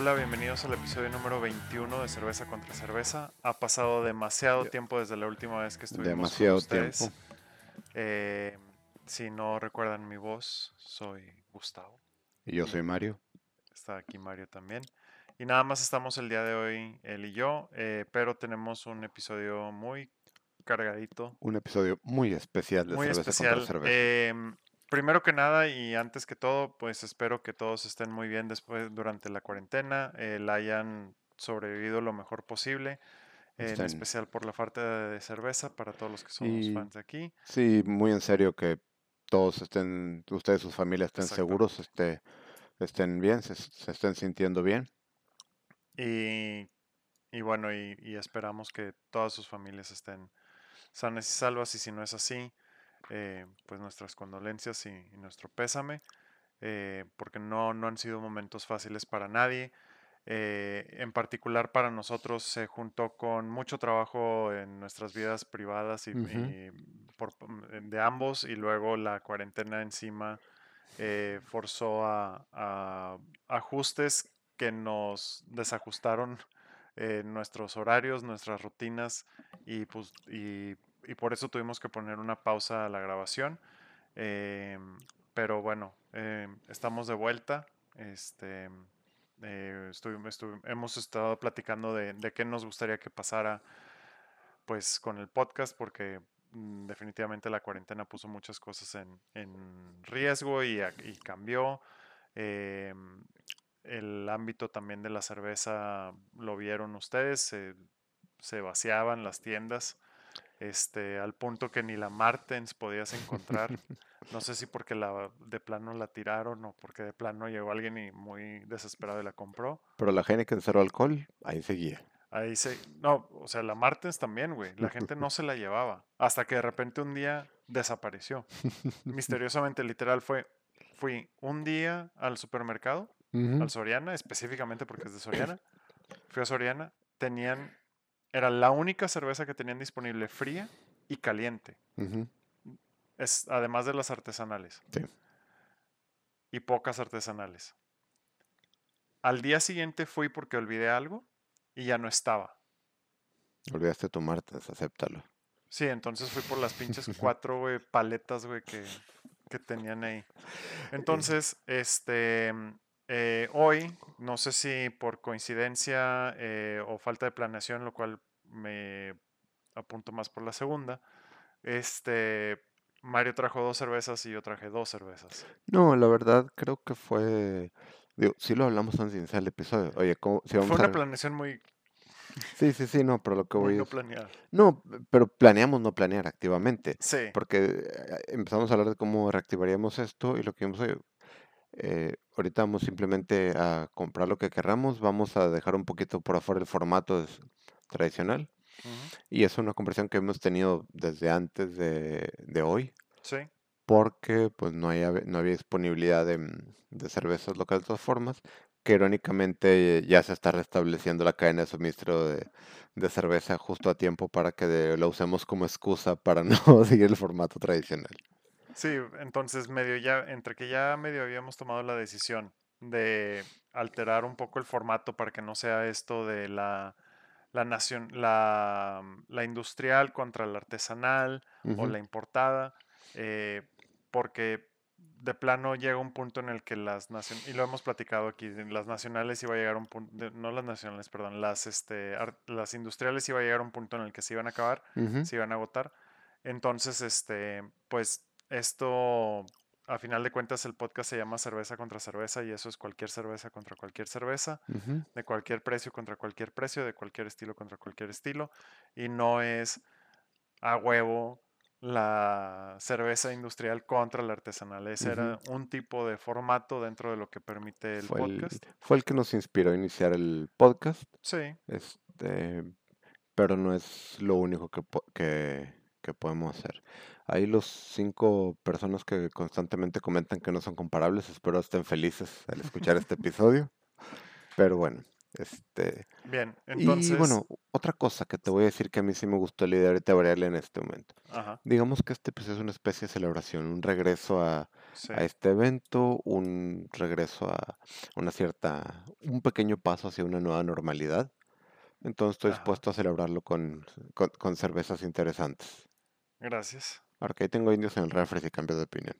Hola, bienvenidos al episodio número 21 de Cerveza contra Cerveza. Ha pasado demasiado tiempo desde la última vez que estuvimos Demasiado con ustedes. tiempo. Eh, si no recuerdan mi voz, soy Gustavo. Y yo soy Mario. Está aquí Mario también. Y nada más estamos el día de hoy, él y yo, eh, pero tenemos un episodio muy cargadito, Un episodio muy especial de muy Cerveza especial. contra Cerveza. Em, primero que nada y antes que todo, pues espero que todos estén muy bien después durante la cuarentena, eh, la hayan sobrevivido lo mejor posible, en especial por la falta de cerveza para todos los que somos Y- fans de aquí. Sí, muy en serio que todos estén, ustedes sus familias estén seguros, este, estén bien, se, se estén sintiendo bien. Y, y bueno, y, y esperamos que todas sus familias estén sanas y salvas. Y si no es así, eh, pues nuestras condolencias y, y nuestro pésame, eh, porque no, no han sido momentos fáciles para nadie. Eh, en particular para nosotros se juntó con mucho trabajo en nuestras vidas privadas y, Ujú. y por, de ambos y luego la cuarentena encima forzó a, a ajustes que nos desajustaron nuestros horarios, nuestras rutinas y, pues, y, y por eso tuvimos que poner una pausa a la grabación. Em, pero bueno, em, estamos de vuelta. Este, eh, estuvi- estuvi- hemos estado platicando de, de qué nos gustaría que pasara pues con el podcast porque mm, definitivamente la cuarentena puso muchas cosas en, en riesgo y, y cambió. Em, el ámbito también de la cerveza lo vieron ustedes, se vaciaban las tiendas, este, al punto que ni la Martens podías encontrar. No sé si porque la, de plano la tiraron o porque de plano llegó alguien y muy desesperado y la compró. Pero la Heineken cero alcohol, ahí seguía. Ahí se... No, o sea, la Martens también, güey. La gente no se la llevaba. Hasta que de repente un día desapareció. Misteriosamente, literal, fue... Fui un día al supermercado, Ujú. al Soriana, específicamente porque es de Soriana. Fui a Soriana, tenían... Era la única cerveza que tenían disponible fría y caliente. Es, además de las artesanales. Sí. Y pocas artesanales. Al día siguiente fui porque olvidé algo y ya no estaba. Olvidaste tu Martens, acéptalo. Sí, entonces fui por las pinches cuatro, paletas, güey, que, que tenían ahí. Entonces, este, eh, hoy, no sé si por coincidencia eh, o falta de planeación, lo cual me apunto más por la segunda, este, Mario trajo dos cervezas y yo traje dos cervezas. No, la verdad creo que fue... Digo, sí lo hablamos antes de iniciar el episodio. Oye, ¿cómo, si vamos Fue una planeación muy, Sí, sí, sí, no, pero lo que voy no es... No, pero planeamos no planear activamente. Sí, Porque eh, empezamos a hablar de cómo reactivaríamos esto y lo que vimos, oye, eh, ahorita vamos simplemente a comprar lo que querramos, vamos a dejar un poquito por afuera el formato tradicional. ujú, Y es una conversación que hemos tenido desde antes de, de hoy, sí, porque pues no, hay, no había disponibilidad de, mm, de cervezas locales de todas formas, que irónicamente ya se está restableciendo la cadena de suministro de, de cerveza justo a tiempo para que de- la usemos como excusa para no seguir el formato tradicional. Sí, entonces medio ya, entre que ya medio habíamos tomado la decisión de alterar un poco el formato para que no sea esto de la, la, nacion- la, la industrial contra la artesanal o Ujú. la importada, eh, porque de plano llega un punto en el que las nacionales, y lo hemos platicado aquí, las nacionales iba a llegar un punto, no las nacionales, perdón, las, este, las industriales iba a llegar a un punto en el que se iban a acabar Ujú. se iban a agotar. Entonces, este, pues esto, a final de cuentas, el podcast se llama Cerveza contra Cerveza y eso es cualquier cerveza contra cualquier cerveza, de cualquier precio contra cualquier precio, de cualquier estilo contra cualquier estilo. Y no es a huevo la cerveza industrial contra la artesanal. Ese era un tipo de formato dentro de lo que permite el Fue el, podcast. fue el que nos inspiró a iniciar el podcast, Sí, este, pero no es lo único que, que podemos hacer. Ahí los cinco personas que constantemente comentan que no son comparables, espero estén felices al escuchar este episodio. Pero bueno, Este, Bien, y entonces, bueno, otra cosa que te voy a decir que a mí sí me gustó la idea ahorita variarle en este momento. ajá, Digamos que este pues, es una especie de celebración, un regreso a, sí, a este evento, un regreso a una cierta, un pequeño paso hacia una nueva normalidad. Entonces estoy ajá, dispuesto a celebrarlo con, con, con cervezas interesantes. Gracias. Porque ahí tengo indios en el refri si cambio de opinión.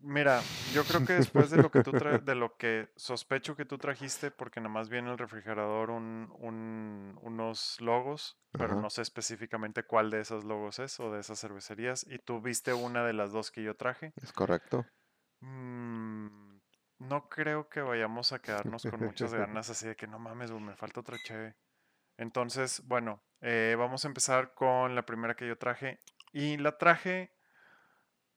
Mira, yo creo que después de lo que tú tra- de lo que sospecho que tú trajiste, porque nada más viene en el refrigerador un, un- unos logos, pero Ajá, no sé específicamente cuál de esos logos es o de esas cervecerías, y tú viste una de las dos que yo traje. es correcto. Mm, no creo que vayamos a quedarnos con muchas ganas así de que no mames, me falta otra cheve. Entonces, bueno, eh, vamos a empezar con la primera que yo traje. Y la traje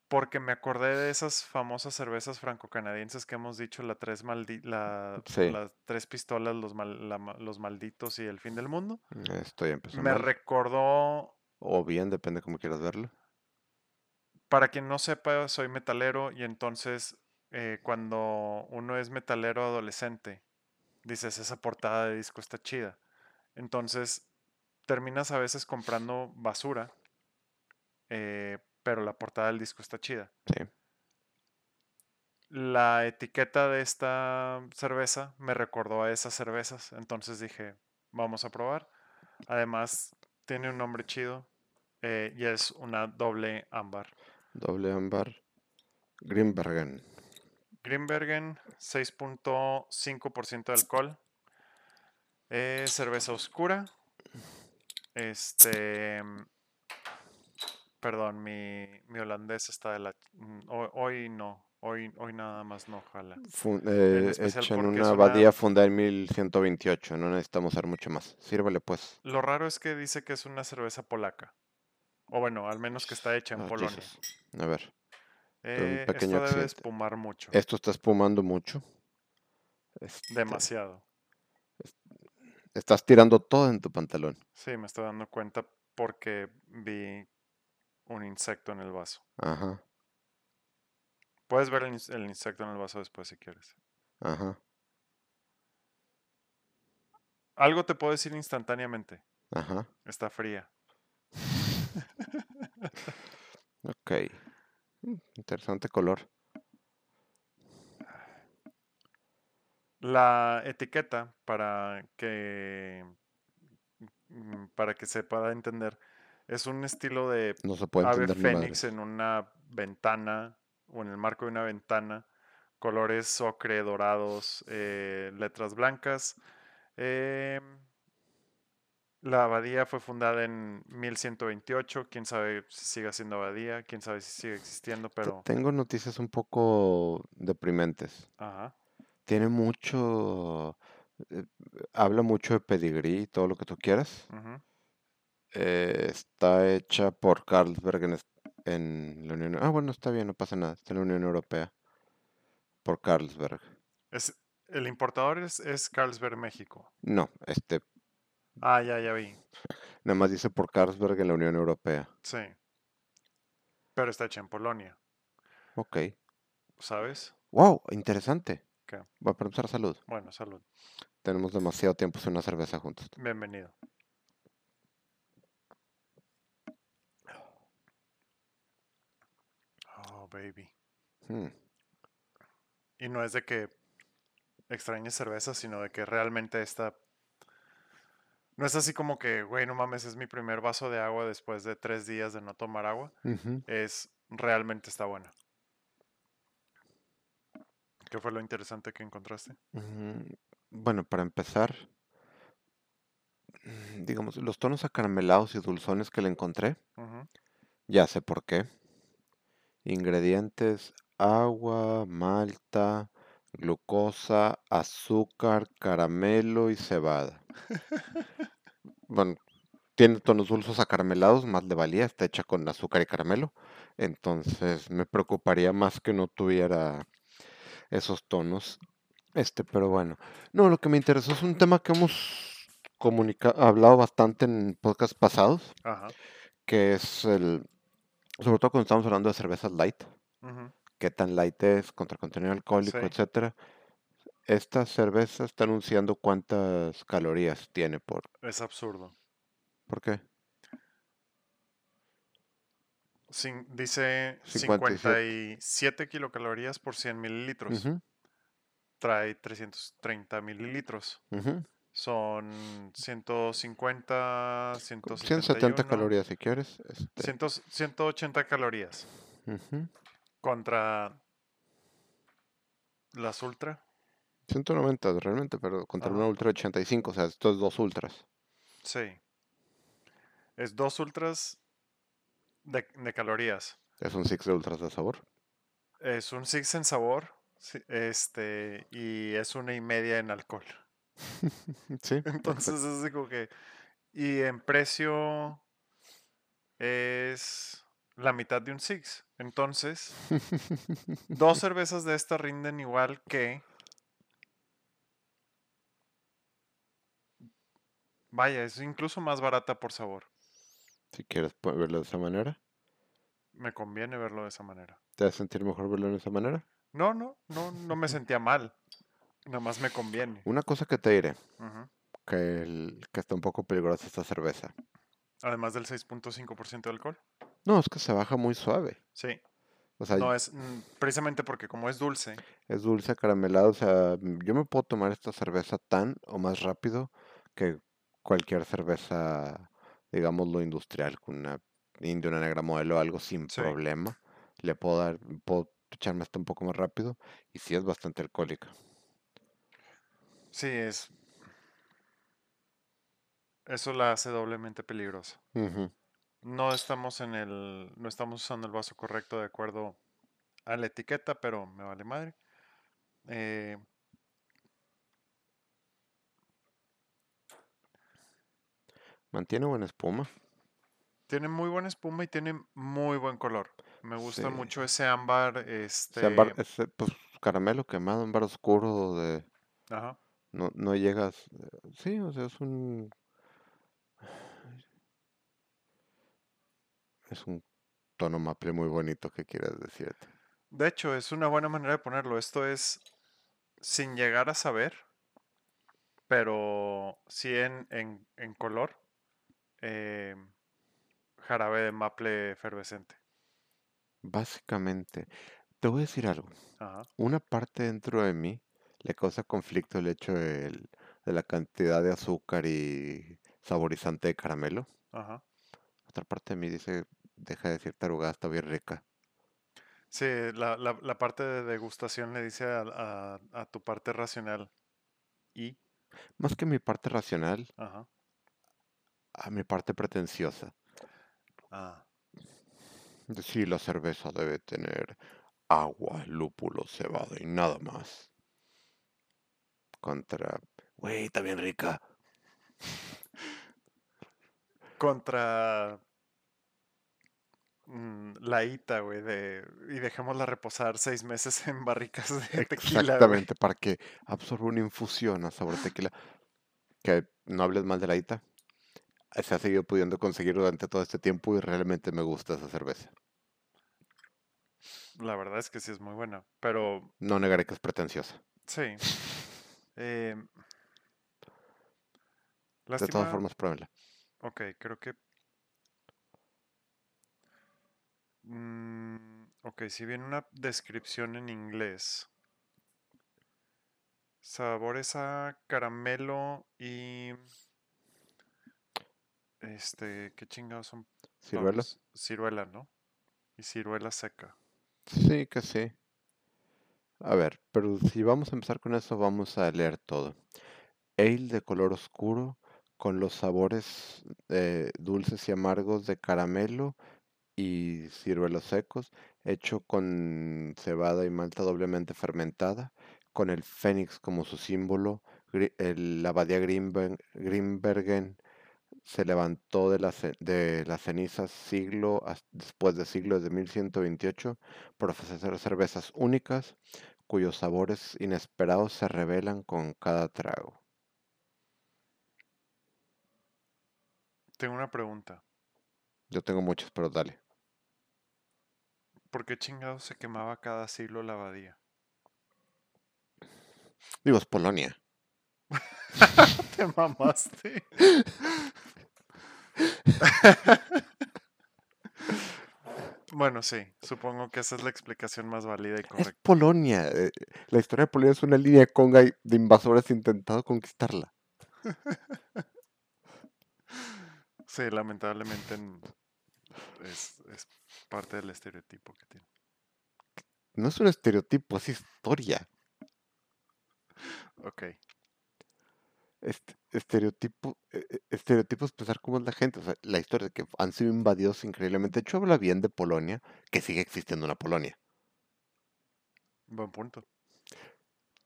porque me acordé de esas famosas cervezas franco-canadienses que hemos dicho, la tres, maldi- la, Sí, las tres pistolas, los, mal- la ma- los malditos y el fin del mundo. esto ya empezó Me mal. recordó, O bien, depende cómo quieras verlo. para quien no sepa, soy metalero y entonces eh, cuando uno es metalero adolescente, dices, esa portada de disco está chida. Entonces terminas a veces comprando basura, eh, pero la portada del disco está chida. Sí. La etiqueta de esta cerveza me recordó a esas cervezas, entonces dije, vamos a probar. Además, tiene un nombre chido eh, y es una doble ámbar. Doble ámbar. Grimbergen. Grimbergen, 6.5% de alcohol. Eh, cerveza oscura. Este. Perdón, mi, mi holandés está de la. mm, Hoy, hoy no. Hoy, hoy nada más no jala. Fun- eh, hecha en porque una es una. abadía fundada en 1128. No necesitamos hacer mucho más. Sírvele pues. Lo raro es que dice que es una cerveza polaca. O bueno, al menos que está hecha en Ah, Polonia. Jesus. A ver. un Eh, pequeño esto debe accidente. espumar mucho. Esto está espumando mucho. Este, Demasiado. estás tirando todo en tu pantalón. Sí, me estoy dando cuenta porque vi un insecto en el vaso. Ajá, Puedes ver el, ins- el insecto en el vaso después si quieres. ajá, Algo te puedo decir instantáneamente. ajá. Está fría. Ok. Interesante color. La etiqueta para que mm, para que se pueda entender es un estilo de No se puede ave fénix en una ventana o en el marco de una ventana, colores ocre, dorados, eh, letras blancas. Em, la abadía fue fundada en 1128, quién sabe si sigue siendo abadía, quién sabe si sigue existiendo, pero... Tengo noticias un poco deprimentes. Ajá, Tiene mucho, eh, habla mucho de pedigrí y todo lo que tú quieras. ujú. Eh, está hecha por Carlsberg en, en la Unión. Ah, bueno, está bien, no pasa nada. Está en la Unión Europea. Por Carlsberg. Es, el importador es, es Carlsberg, México. No, este, Ah, ya, ya vi. nada más dice por Carlsberg en la Unión Europea. Sí. Pero está hecha en Polonia, Ok. ¿sabes? Wow, interesante. ¿Qué? Va para empezar, salud. Bueno, salud. Tenemos demasiado tiempo sin una cerveza juntos. Bienvenido. Oh, baby. Hmm, Y no es de que extrañes cerveza, sino de que realmente esta... No es así como que, güey, no mames, es mi primer vaso de agua después de tres días de no tomar agua. Es realmente está buena. ¿Qué fue lo interesante que encontraste? Mm, Bueno, para empezar, mm, digamos, los tonos acaramelados y dulzones que le encontré, ya sé por qué. Ingredientes, agua, malta, glucosa, azúcar, caramelo y cebada. Bueno, tiene tonos dulces acaramelados, más le valía, está hecha con azúcar y caramelo. Entonces me preocuparía más que no tuviera esos tonos. Este, pero bueno. No, lo que me interesó es un tema que hemos comunica- hablado bastante en podcasts pasados, Ajá. que es el, sobre todo cuando estamos hablando de cervezas light, qué tan light es, contra contenido alcohólico, Sí. etcétera. esta cerveza está anunciando cuántas calorías tiene por... Es absurdo. ¿Por qué? Cin- dice 57. 57 kilocalorías por 100 mililitros. Ujú, Trae 330 mililitros. ujú. Son 150, 170 171, calorías si quieres. Este, 100 180 calorías contra las ultra. 190 realmente, pero contra una. Ultra 85, o sea, estos dos Ultras. Sí. Es dos ultras de, de calorías. Es un Six de Ultras de sabor. Es un six en sabor. Este, y es una y media en alcohol. Sí, Entonces es como que. Y en precio es la mitad de un six. Entonces, dos cervezas de esta rinden igual que. Vaya, es incluso más barata por sabor. Si quieres verlo de esa manera, Me conviene verlo de esa manera. ¿te hace sentir mejor verlo de esa manera? No, no, no, no me sentía mal. Nada más me conviene. Una cosa que te diré, que, el- que está un poco peligrosa esta cerveza. Además del 6.5% de alcohol. No, es que se baja muy suave. Sí. O sea, No es mm, precisamente porque como es dulce. es dulce, caramelado. O sea, mm, yo me puedo tomar esta cerveza tan o más rápido que cualquier cerveza, digámoslo, industrial, con una india, una negra modelo, algo sin Sí. problema. Le puedo dar, puedo echarme hasta un poco más rápido y sí es bastante alcohólica. Sí, es. Eso la hace doblemente peligrosa. No estamos en el. No estamos usando el vaso correcto de acuerdo a la etiqueta, pero me vale madre. Eh, Mantiene buena espuma. tiene muy buena espuma y tiene muy buen color. Me gusta Sí. mucho ese ámbar. Este. ámbar- es, eh, pues, caramelo quemado, ámbar oscuro de... Ajá. No, no llegas... eh, Sí, o sea, es un... Es un tono maple muy bonito, ¿qué quieres decirte? De hecho, es una buena manera de ponerlo. Esto es sin llegar a saber, pero sí en, en, en color. eh, jarabe de maple efervescente. Básicamente, te voy a decir algo. Ajá. Una parte dentro de mí le causa conflicto el hecho del- de la cantidad de azúcar y saborizante de caramelo. Ajá. Otra parte de mí dice, deja de decir tarugada, está bien rica. Sí, la, la, la parte de degustación le dice a, a- a tu parte racional. Y, Más que mi parte racional, ajá. a mi parte pretenciosa. Ah, De Sí, la cerveza debe tener agua, lúpulo, cebada y nada más. Contra... Güey, está bien rica. contra mm, la ITA, güey, de, y dejémosla reposar seis meses en barricas de tequila, güey. Exactamente, para que absorba una infusión a sabor tequila. Que no hables mal de la ITA. Se ha seguido pudiendo conseguir durante todo este tiempo y realmente me gusta esa cerveza. La verdad es que sí es muy buena, pero No negaré que es pretenciosa. sí. Eh, De todas formas, pruébenla. Ok, creo que. Mm, ok, si viene una descripción en inglés. Sabores a caramelo y. Este, ¿qué chingados son? ¿Ciruela? Pablos? Ciruela, ¿no? Y ciruela seca. Sí, que sí. A ver, pero si vamos a empezar con eso, vamos a leer todo. Ale de color oscuro, con los sabores eh, dulces y amargos de caramelo y ciruelos secos, hecho con cebada y malta doblemente fermentada, con el fénix como su símbolo. El- la abadía Grimbergen se levantó de de las cenizas siglo después de siglo de 1128 por ofrecer cervezas únicas cuyos sabores inesperados se revelan con cada trago. Tengo una pregunta. Yo tengo muchas, pero dale. ¿Por qué chingados se quemaba cada siglo la abadía? Digo, es Polonia. Te mamaste. Bueno, sí, supongo que esa es la explicación más válida y Es correcta. Polonia. eh, La historia de Polonia es una línea de conga de invasores intentando conquistarla. Sí, lamentablemente en- es, es parte del estereotipo que tiene. No es un estereotipo, es historia. Ok, Este, estereotipo, eh, eh, estereotipo es pensar cómo es la gente. O sea, la historia de que han sido invadidos increíblemente. De hecho, habla bien de Polonia, que sigue existiendo una Polonia. buen punto.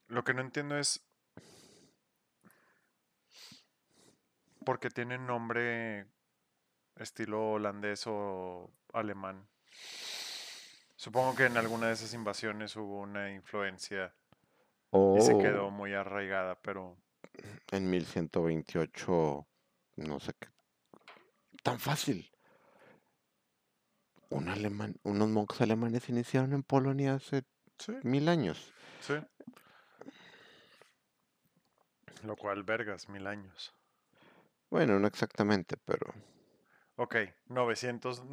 Lo que no entiendo es por qué tiene nombre estilo holandés o alemán. Supongo que en alguna de esas invasiones hubo una influencia y se quedó O muy arraigada, pero en 1128, no sé qué. Tan fácil. Un alemán, unos monjes alemanes iniciaron en Polonia hace sí, mil años. sí. Lo cual, vergas, mil años. Bueno, no exactamente, pero Ok, 900.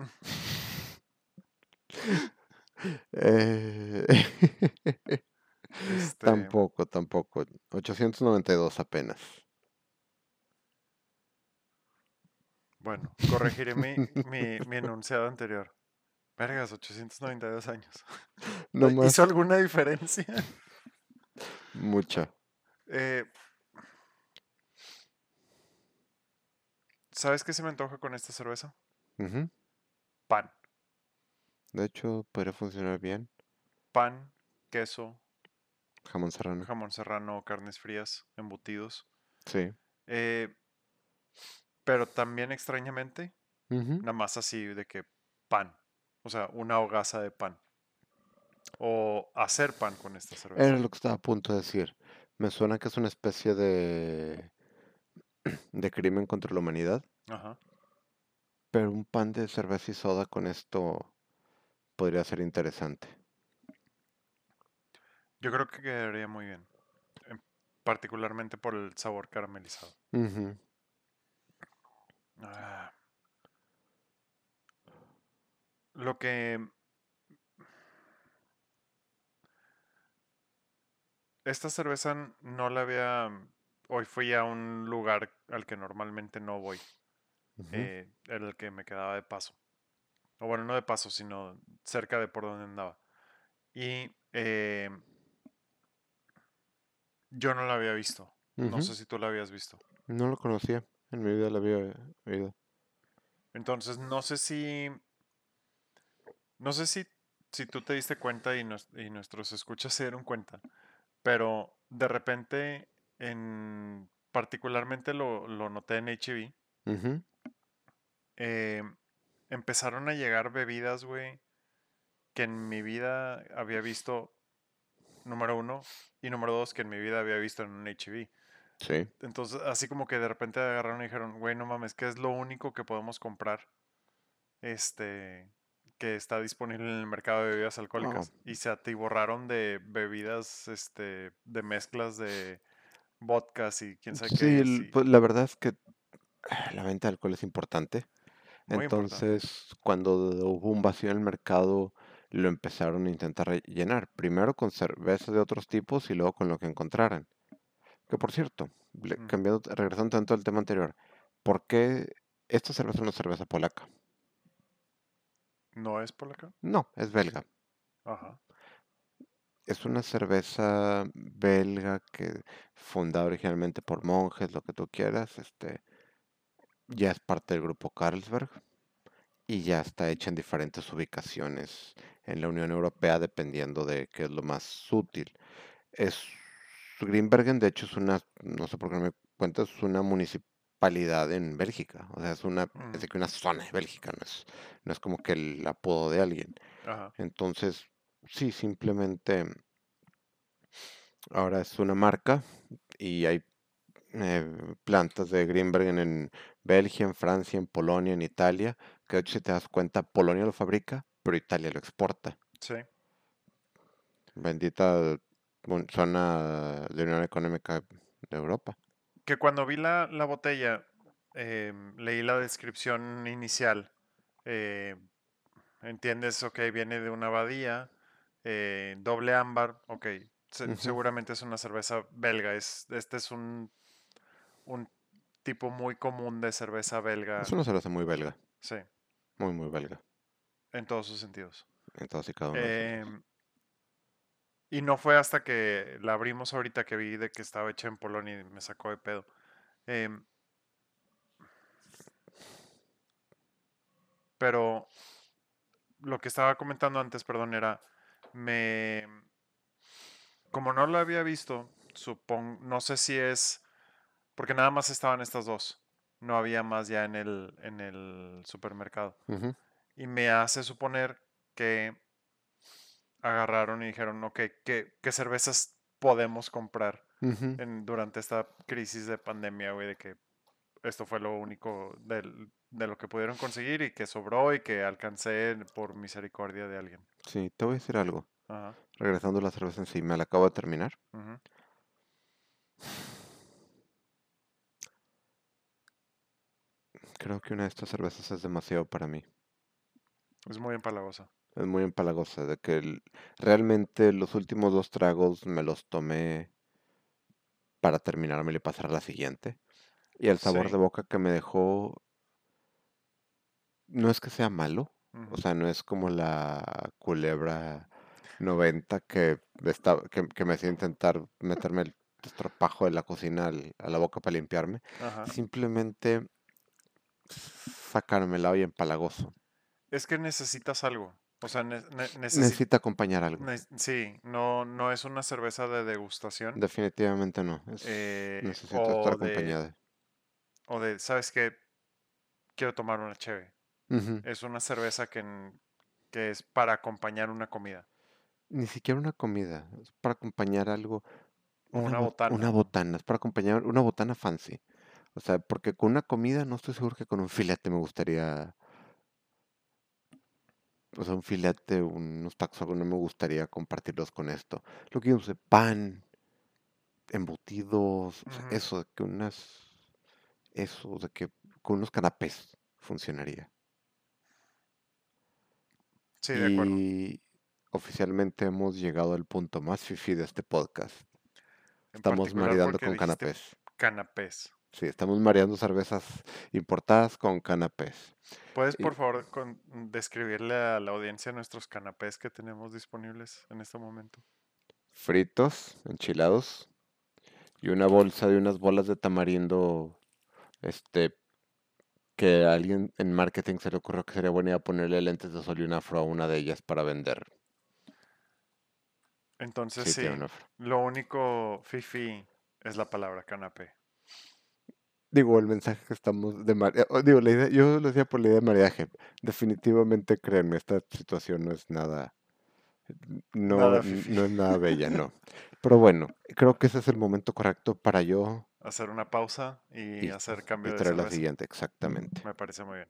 eh, Este, tampoco, tampoco. 892 apenas. bueno, corregiré mi, mi, mi enunciado anterior. Vergas, 892 años. No más, ¿Hizo alguna diferencia? mucha. Eh, ¿Sabes qué se me antoja con esta cerveza? Pan. De hecho, podría funcionar bien. Pan, queso, Jamón serrano. jamón serrano, carnes frías, embutidos. Sí. Eh, pero también extrañamente, Ujú. nada más así de que pan. O sea, una hogaza de pan. O hacer pan con esta cerveza. Era lo que estaba a punto de decir. Me suena que es una especie de de crimen contra la humanidad, Ajá. pero un pan de cerveza y soda con esto podría ser interesante. Yo creo que quedaría muy bien. em, Particularmente por el sabor caramelizado. Ah. Lo que... Esta cerveza no la había... Hoy fui a un lugar al que normalmente no voy. Eh, era el que me quedaba de paso. O bueno, no de paso, sino cerca de por donde andaba. Y eh, yo no la había visto. No sé si tú la habías visto. No lo conocía. En mi vida lo había oído. Entonces, no sé si. No sé si, si tú te diste cuenta y, nos- y nuestros escuchas se dieron cuenta. Pero de repente, en. Particularmente lo, lo noté en HB. Ujú. eh, empezaron a llegar bebidas, güey, que en mi vida había visto. Número uno. Y número dos, que en mi vida había visto en un HB. Sí. Entonces, así como que de repente agarraron y dijeron, güey, no mames, que es lo único que podemos comprar. Este. Que está disponible en el mercado de bebidas alcohólicas. Y se atiborraron de bebidas, este. De mezclas de vodkas y quién sabe Sí, qué. sí, pues la verdad es que la venta de alcohol es importante. muy importante. Entonces, cuando hubo un vacío en el mercado, lo empezaron a intentar rellenar. Primero con cervezas de otros tipos y luego con lo que encontraran. Que por cierto, cambiando, regresando tanto al tema anterior, ¿por qué esta cerveza es una cerveza polaca? ¿No es polaca? No, es belga. Ajá. Es una cerveza belga que fundada originalmente por monjes, lo que tú quieras, este, ya es parte del grupo Carlsberg y ya está hecha en diferentes ubicaciones en la Unión Europea dependiendo de qué es lo más útil. Es Greenbergen, de hecho, es una, no sé por qué no me cuenta, es una municipalidad en Bélgica. O sea, es una, es Ujú. de que una zona de Bélgica, no es, no es como que el apodo de alguien. Ajá. Entonces, sí, simplemente ahora es una marca y hay eh, plantas de Greenbergen en Bélgica, en Francia, en Polonia, en Italia, que de hecho si te das cuenta, Polonia lo fabrica, pero Italia lo exporta. Sí. Bendita zona de Unión Económica de Europa. Que cuando vi la, la botella, em, leí la descripción inicial. eh, entiendes, ok, viene de una abadía, eh, doble ámbar, ok, se- seguramente es una cerveza belga. Es, este es un, un tipo muy común de cerveza belga, Es una cerveza muy belga, sí, muy, muy belga, en todos sus sentidos. en todos y cada uno. Em, y no fue hasta que la abrimos ahorita que vi de que estaba hecha en Polonia y me sacó de pedo. Em, pero lo que estaba comentando antes, perdón, era, me, como no lo había visto, supongo, no sé si es, porque nada más estaban estas dos, no había más ya en el, en el supermercado. Y me hace suponer que agarraron y dijeron, ok, ¿qué, qué cervezas podemos comprar en- durante esta crisis de pandemia, güey? De que esto fue lo único del- de lo que pudieron conseguir y que sobró y que alcancé por misericordia de alguien. Sí, te voy a decir algo. Ajá. Regresando a la cerveza en sí, me la acabo de terminar. Creo que una de estas cervezas es demasiado para mí. Es muy empalagosa. Es muy empalagosa, de que el- realmente los últimos dos tragos me los tomé para terminármelo y pasar a la siguiente. Y el sabor Sí. de boca que me dejó no es que sea malo, o sea, no es como la culebra 90 que, está, que, que me hacía intentar meterme el estropajo de la cocina al- a la boca para limpiarme. Ajá. Simplemente sacármela y empalagoso. Es que necesitas algo. O sea, ne- ne- necesi- Necesita acompañar algo. ne- sí, no, no es una cerveza de degustación. Definitivamente no. Es, eh, necesita estar de- acompañada. O de, ¿sabes qué? Quiero tomar una cheve. Es una cerveza que, que es para acompañar una comida. Ni siquiera una comida, es para acompañar algo. Una bo- botana, Una botana, es para acompañar una botana fancy. O sea, porque con una comida no estoy seguro que con un filete me gustaría. O sea, un filete, unos tacos, algo no me gustaría compartirlos con esto. Lo que yo sé, pan, embutidos, o sea, Ujú. eso, de que unas. Eso, de que con unos canapés funcionaría. Sí, de acuerdo. Y oficialmente hemos llegado al punto más fifi de este podcast. En Estamos particular maridando porque con dijiste canapés. Canapés. Sí, estamos mareando cervezas importadas con canapés. ¿Puedes, por favor, con- describirle a la audiencia nuestros canapés que tenemos disponibles en este momento? Fritos, enchilados y una bolsa de unas bolas de tamarindo, este, que a alguien en marketing se le ocurrió que sería buena idea ponerle lentes de sol y un afro a una de ellas para vender. Entonces, Sí, lo único fifi es la palabra canapé. Digo, el mensaje que estamos de mare- digo, la idea, yo lo decía por la idea de maridaje. Definitivamente, créanme, esta situación no es nada, no, Nada no es nada bella, no. Pero bueno, creo que ese es el momento correcto para yo Hacer una pausa y, y, hacer y cambio de traer la cerveza. siguiente, exactamente. Me parece muy bien.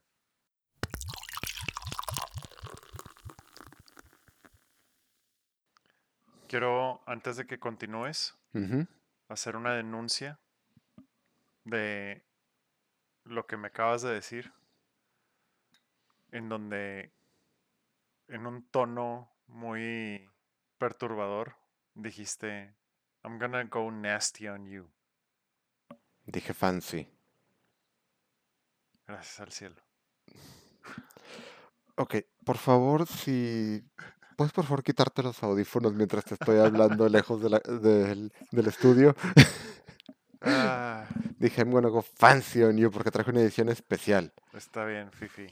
Quiero, antes de que continúes, hacer una denuncia de lo que me acabas de decir, en donde en un tono muy perturbador dijiste, I'm gonna go nasty on you. Dije fancy. Gracias al cielo. Ok, por favor, si puedes por favor quitarte los audífonos mientras te estoy hablando lejos de la- del, del estudio. Ah, Dije, I'm gonna go fancy on you porque traje una edición especial. está bien, Fifi.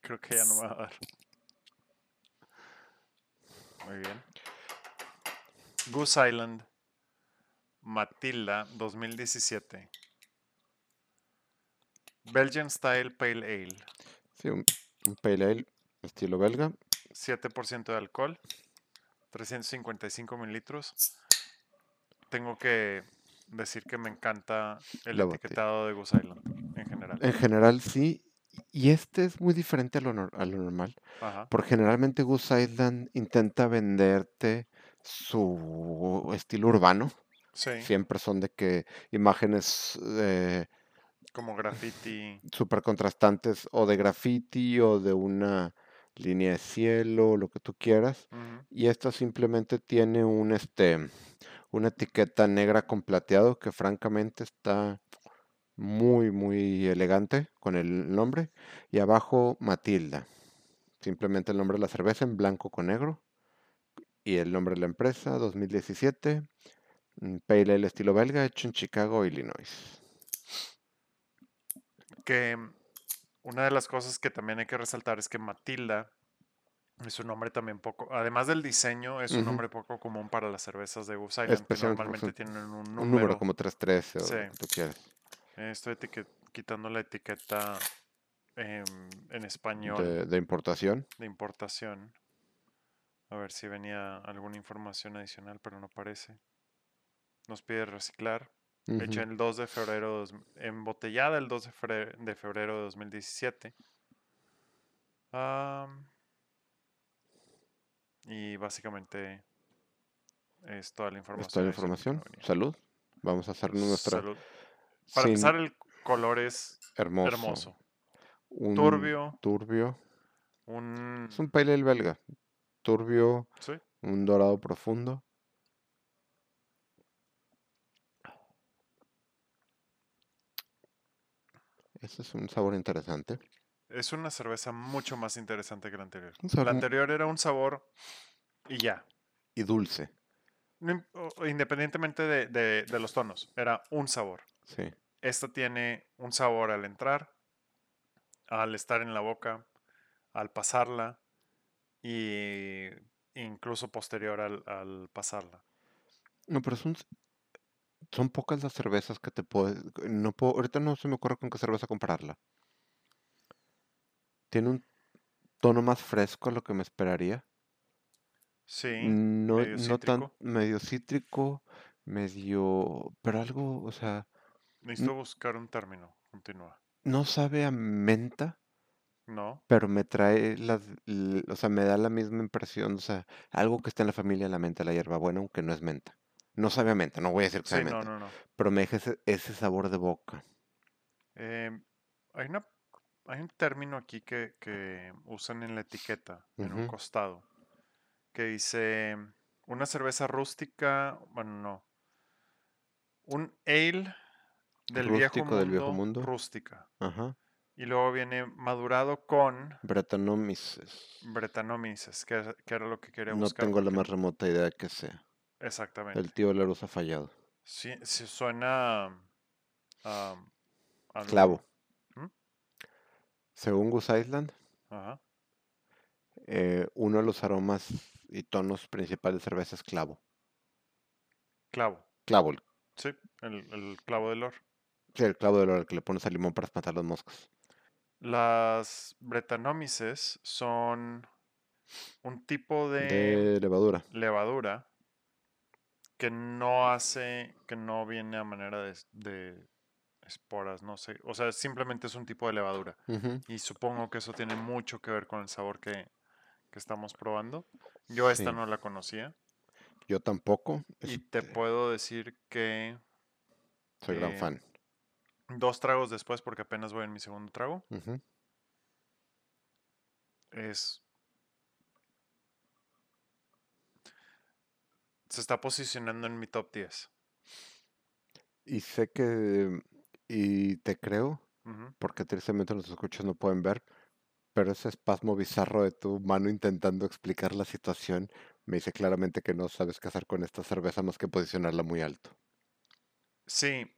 Creo que ya no me va a dar. Muy bien. Goose Island, Matilda 2017. Belgian Style Pale Ale. Sí, un, un pale ale estilo belga. 7% de alcohol, 355 mililitros. Tengo que decir que me encanta el La botella. etiquetado de Goose Island en general. En general sí, Y este es muy diferente a lo, a lo normal, Ajá. porque generalmente Goose Island intenta venderte su estilo urbano. Sí. Siempre son de que imágenes eh, Como graffiti. súper contrastantes o de graffiti o de una línea de cielo, lo que tú quieras. Y esta simplemente tiene un este una etiqueta negra con plateado que francamente está muy muy elegante con el nombre y abajo Matilda. Simplemente el nombre de la cerveza en blanco con negro y el nombre de la empresa 2017 mm, Pale Ale estilo belga hecho en Chicago, Illinois. Que una de las cosas que también hay que resaltar es que Matilda es un nombre también poco, además del diseño, es un nombre poco común para las cervezas de Goose Island, que normalmente tienen un un número. número como 313 o Sí. lo que tú quieras. Estoy quitando la etiqueta em, en español De, de importación. de importación. A ver si venía alguna información adicional, pero no parece. Nos pide reciclar. Hecha Ujú. el 2 de febrero, dos- embotellada el 2 de febrero, de febrero de 2017. Am, y básicamente es toda la información. Es toda la información. Salud. Vamos a hacer nuestra Salud. Para sin empezar, el color es hermoso. hermoso. Un Turbio. turbio. Un... Es un pale ale belga. Turbio, Sí, un dorado profundo. Ese es un sabor interesante. es una cerveza mucho más interesante que la anterior. Un La anterior era un sabor y ya. y dulce. Independientemente de, de- de los tonos, era un sabor. Sí. Esta tiene un sabor al entrar, al estar en la boca, al pasarla y incluso posterior al, al pasarla. No, pero son, son pocas las cervezas que te puedes. No puedo, ahorita no se me ocurre con qué cerveza compararla. Tiene un tono más fresco a lo que me esperaría. Sí, No, medio no tan medio cítrico, medio, pero algo, o sea, Necesito buscar un término. Continúa. no sabe a menta, ¿No? pero me trae las, o sea, me da la misma impresión, o sea, algo que está en la familia la menta, la hierbabuena, aunque no es menta. No sabe a menta, no voy a decir que sabe no, no, no. pero me deja ese, ese sabor de boca. Em, hay, una, hay un término aquí que, que usan en la etiqueta, en un costado, que dice una cerveza rústica, bueno, no, un ale del viejo Rústico del viejo mundo, mundo. rústica. Ajá. Y luego viene madurado con Brettanomyces. Brettanomyces, que, era lo que quería No buscar. tengo la más remota idea de que sea. Exactamente. El tío Larus ha fallado. Sí, sí suena a algo- Clavo. ¿Mm? Según Goose Island, Ajá. eh, uno de los aromas y tonos principales de cerveza es clavo. Clavo. Clavo, el, Sí, el, el clavo del oro. sí, el clavo de oro al que le pones al limón para espantar las moscas. Las Brettanomyces son un tipo de, De levadura. levadura que no hace, que no viene a manera de, de esporas, no sé. O sea, simplemente es un tipo de levadura. Y supongo que eso tiene mucho que ver con el sabor que, que estamos probando. Yo esta Sí. no la conocía. Yo tampoco. Y te este, puedo decir que soy gran eh, fan. dos tragos después, porque apenas voy en mi segundo trago, es... Se está posicionando en mi top 10. Y sé que, y te creo, porque tristemente los escuchas no pueden ver, pero ese espasmo bizarro de tu mano intentando explicar la situación me dice claramente que no sabes qué hacer con esta cerveza más que posicionarla muy alto. Sí,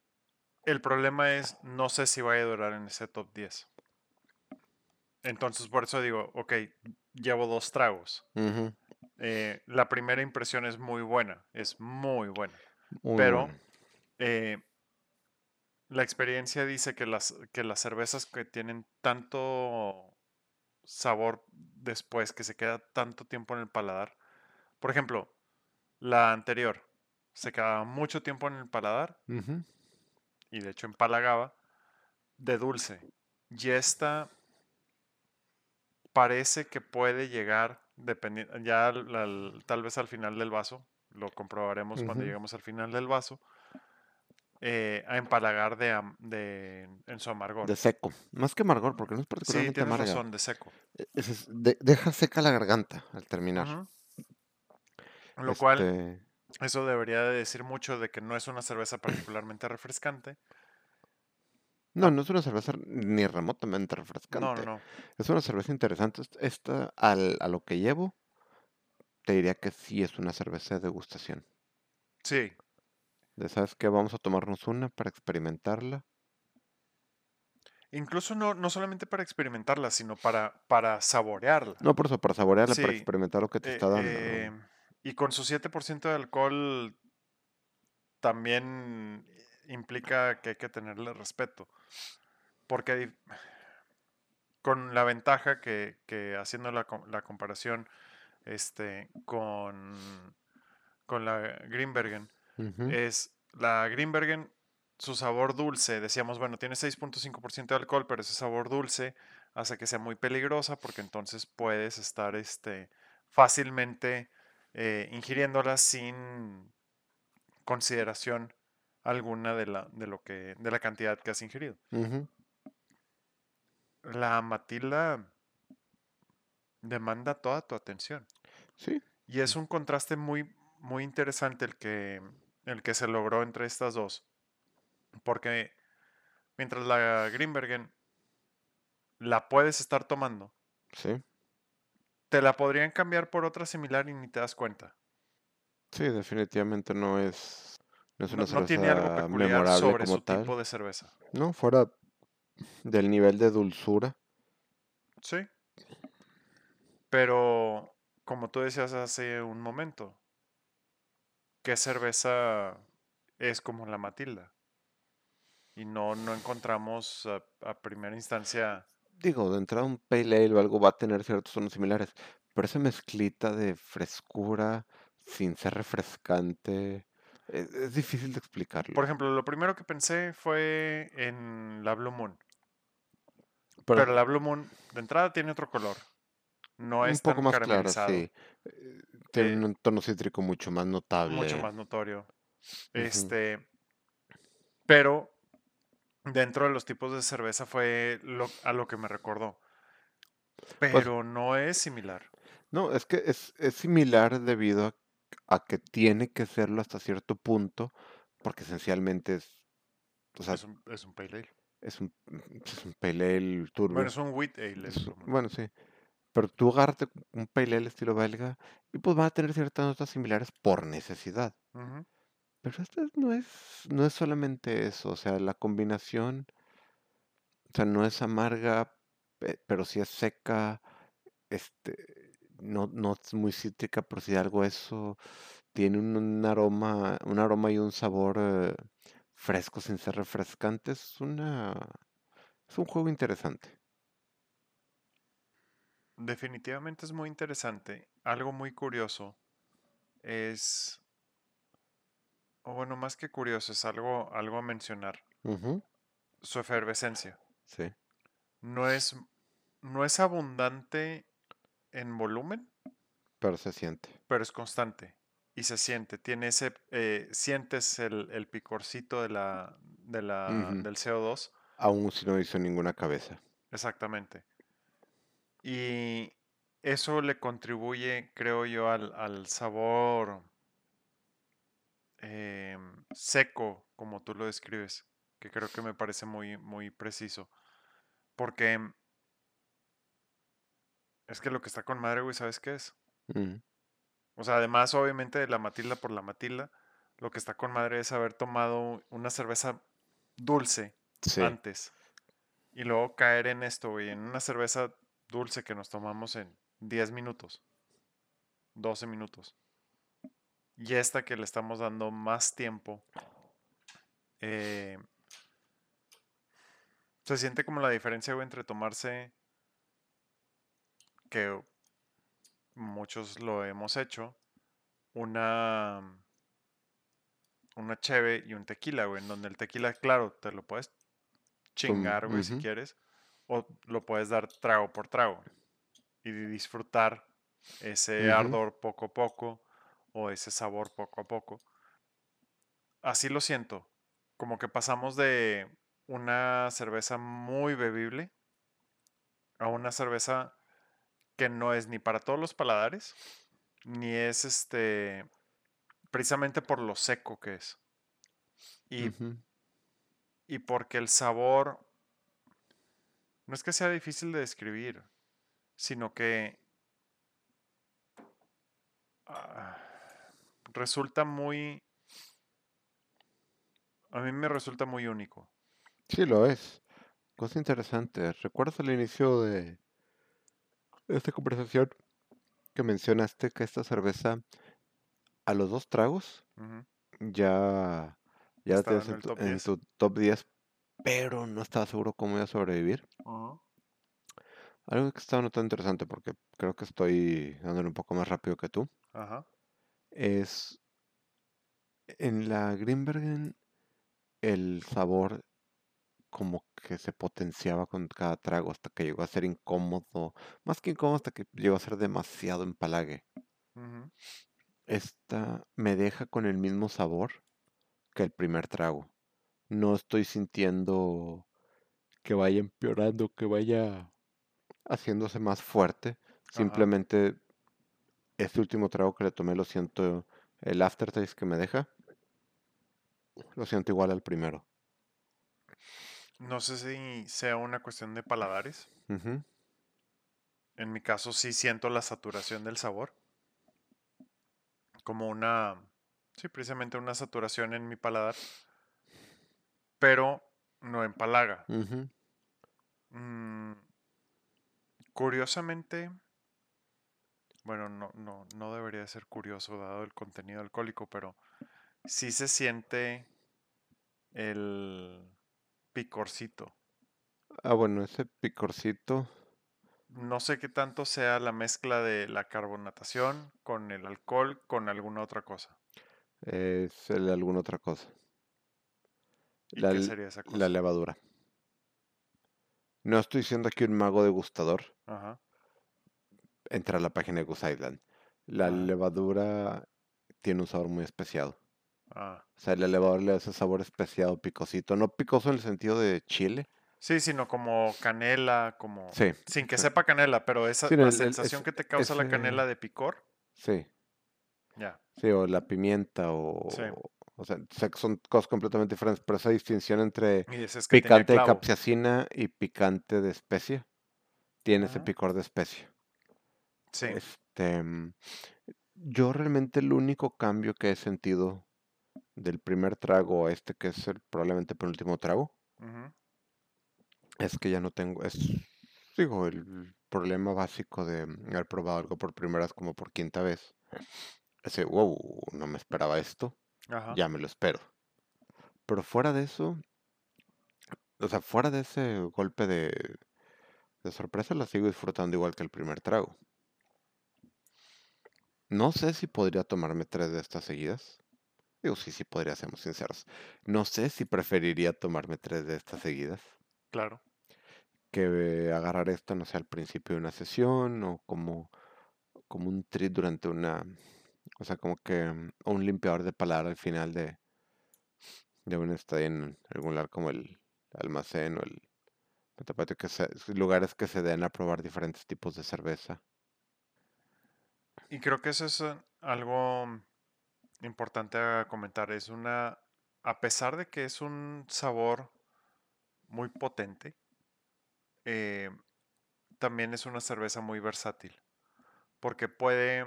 el problema es, no sé si vaya a durar en ese top 10. Entonces, por eso digo, ok, llevo dos tragos. Ujú. Eh, la primera impresión es muy buena, es muy buena. Muy Pero eh, la experiencia dice que las, que las cervezas que tienen tanto sabor después, que se queda tanto tiempo en el paladar. Por ejemplo, la anterior se quedaba mucho tiempo en el paladar y de hecho empalagaba de dulce. Y esta parece que puede llegar, dependiendo, ya al- al- tal vez al final del vaso, lo comprobaremos cuando lleguemos al final del vaso, eh, a empalagar de, de- en su amargor. De seco. Más que amargor, porque no es Sí, particularmente tienes amarga. razón, de seco. E- es- es- de- deja seca la garganta al terminar. Ujú. Lo cual, Este, eso debería de decir mucho de que no es una cerveza particularmente refrescante. No, no es una cerveza ni remotamente No, no, refrescante. no. Es una cerveza interesante. Est- Esta, al- a lo que llevo, te diría que sí es una cerveza de degustación. Sí, De, ¿sabes qué? Vamos a tomarnos una para experimentarla. incluso no, no solamente para experimentarla, sino para, para saborearla. No por eso, para saborearla, para experimentar lo que te Eh, está dando. eh, ¿no? y con su 7% de alcohol también implica que hay que tenerle respeto. Porque con la ventaja que, que haciendo la, com- la comparación este, con, con la Greenbergen, es la Greenbergen, su sabor dulce, decíamos, bueno, tiene 6.5% de alcohol, pero ese sabor dulce hace que sea muy peligrosa porque entonces puedes estar este, fácilmente eh, ingiriéndola sin consideración alguna de la, de lo que, de la cantidad que has ingerido. La Matilda demanda toda tu atención. Sí, Y es un contraste muy, muy interesante el que, el que se logró entre estas dos. Porque mientras la Greenbergen la puedes estar tomando, sí. te la podrían cambiar por otra similar y ni te das cuenta. Sí, definitivamente no es, no es No, una no tiene algo peculiar memorable sobre como su tal. tipo de cerveza. No, fuera del nivel de dulzura. Sí. Pero, como tú decías hace un momento, ¿qué cerveza es como la Matilda? Y no, no encontramos a, a primera instancia. Digo, de entrada un pale ale o algo va a tener ciertos tonos similares, pero esa mezclita de frescura sin ser refrescante es, es difícil de Por explicarlo. ejemplo, lo primero que pensé fue en la Blue Moon. Pero Pero la Blue Moon, de entrada, tiene otro color. No un es poco tan más clara, caramelizado. sí. Eh, Tiene eh, un tono cítrico mucho más mucho notable. más notorio. Este, pero dentro de los tipos de cerveza fue lo- a lo que me recordó. Pues Pero no es similar. no, es que es, es similar debido a, a que tiene que serlo hasta cierto punto, porque esencialmente es, o sea, Es un, es un pale ale. es un, es un pale ale Bueno, es un wheat ale. Es- bueno, sí. Pero tú agárrate un pale ale estilo belga y pues van a tener ciertas notas similares por necesidad. Pero esto es- no es, no es solamente eso, o sea, la combinación, o sea, no es amarga, pe- pero sí es seca, este, no, no es muy cítrica, pero sí algo eso, tiene un, un aroma, un aroma y un sabor eh, fresco sin ser refrescante, es una, es un juego interesante. Definitivamente es muy interesante. Algo muy curioso es, o bueno, más que curioso, es algo, algo a mencionar. Su efervescencia. sí, No es, no es abundante en volumen, pero se siente. pero es constante y se siente. Tiene ese, eh, sientes el, el picorcito de la, de la, del CO2, Aún si no hizo ninguna cabeza. exactamente. Y eso le contribuye, creo yo, al, al sabor em, seco, como tú lo describes, que creo que me parece muy, muy preciso. Porque es que lo que está con madre, güey, ¿sabes qué es? Ujú, O sea, además, obviamente, de la Matilda por la Matilda, lo que está con madre es haber tomado una cerveza dulce Sí, antes y luego caer en esto, güey, en una cerveza dulce que nos tomamos en 10 minutos, 12 minutos. Y esta que le estamos dando más tiempo, eh, se siente como la diferencia, güey, entre tomarse, que muchos lo hemos hecho, una, una cheve y un tequila, güey, en donde el tequila, claro, te lo puedes chingar, güey, si quieres, o lo puedes dar trago por trago. y disfrutar ese ardor poco a poco o ese sabor poco a poco. Así lo siento, como que pasamos de una cerveza muy bebible a una cerveza que no es ni para todos los paladares, ni es este precisamente por lo seco que es. Y, y porque el sabor no es que sea difícil de describir, sino que ah, resulta muy, a mí me resulta muy único. Sí, lo es. Cosa interesante. ¿Recuerdas al inicio de esta conversación que mencionaste que esta cerveza a los dos tragos ya, ya tienes en tu, top en 10. tu top 10, pero no estaba seguro cómo iba a sobrevivir? Algo que estaba notando interesante porque creo que estoy dándole un poco más rápido que tú. Ajá. Es en la Grimbergen el sabor como que se potenciaba con cada trago hasta que llegó a ser incómodo, más que incómodo hasta que llegó a ser demasiado empalague. Ujú. Esta me deja con el mismo sabor que el primer trago. No estoy sintiendo que vaya empeorando, que vaya haciéndose más fuerte. Ajá. Simplemente este último trago que le tomé lo siento, el aftertaste que me deja, lo siento igual al primero. No sé si sea una cuestión de paladares. En mi caso sí siento la saturación del sabor. Como una, sí, precisamente una saturación en mi paladar. Pero no empalaga. Mm, curiosamente, bueno, no, no, no debería ser curioso dado el contenido alcohólico, pero sí se siente el picorcito. Ah, bueno, ese picorcito No sé qué tanto sea la mezcla de la carbonatación con el alcohol, con alguna otra cosa. es el de alguna otra cosa. ¿Y La, qué sería esa la cosa? levadura. No estoy siendo aquí un mago degustador. Ajá, Entra a la página de Goose Island. La ajá. levadura tiene un sabor muy especial. Ah. O sea, la levadura le da ese sabor especiado, picosito. No picoso en el sentido de chile. Sí, sino como canela, como Sí. sin que sepa canela, pero esa Sí, no, la el- el- sensación que te causa la canela de picor, Sí, ya. sí, o la pimienta, o, Sí. o sea, son cosas completamente diferentes, pero esa distinción entre Y que picante de capsaicina y picante de especia, tiene ese Ujú. picor de especia. Sí. Este, yo realmente el único cambio que he sentido del primer trago a este, que es el probablemente penúltimo trago, es que ya no tengo, es, digo, el problema básico de mm, haber probado algo por primera vez como por quinta vez. Ese, wow, no me esperaba esto, Ajá. ya me lo espero. Pero fuera de eso, o sea, fuera de ese golpe de, de sorpresa, la sigo disfrutando igual que el primer trago. No sé si podría tomarme tres de estas seguidas. Digo, sí, sí podría, seamos sinceros. No sé si preferiría tomarme tres de estas seguidas Claro. que agarrar esto, no sé, al principio de una sesión o como, como un treat durante una, o sea, como que mm, un limpiador de paladar al final de, de un estadía en algún lugar como el almacén o el Metapatio, que se- lugares que se den a probar diferentes tipos de cerveza. Y creo que eso es eh, algo importante a comentar. Es una, a pesar de que es un sabor muy potente, eh, también es una cerveza muy versátil, porque puede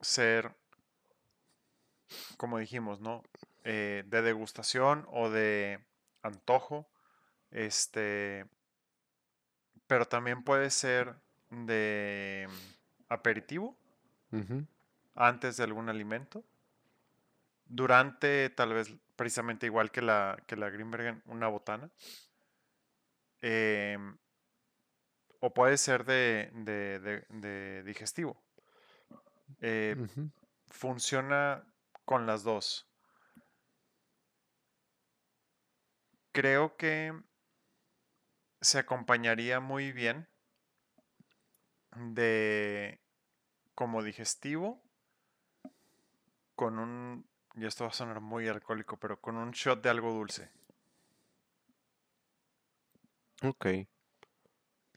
ser, como dijimos, ¿no? Eh, de degustación o de antojo, este, pero también puede ser de aperitivo Ujú, antes de algún alimento, durante tal vez precisamente igual que la, que la Greenbergen, una botana, em, o puede ser de, de- de- de digestivo. Eh, funciona con las dos. Creo que se acompañaría muy bien de como digestivo con un, y esto va a sonar muy alcohólico, pero con un shot de algo dulce. Ok.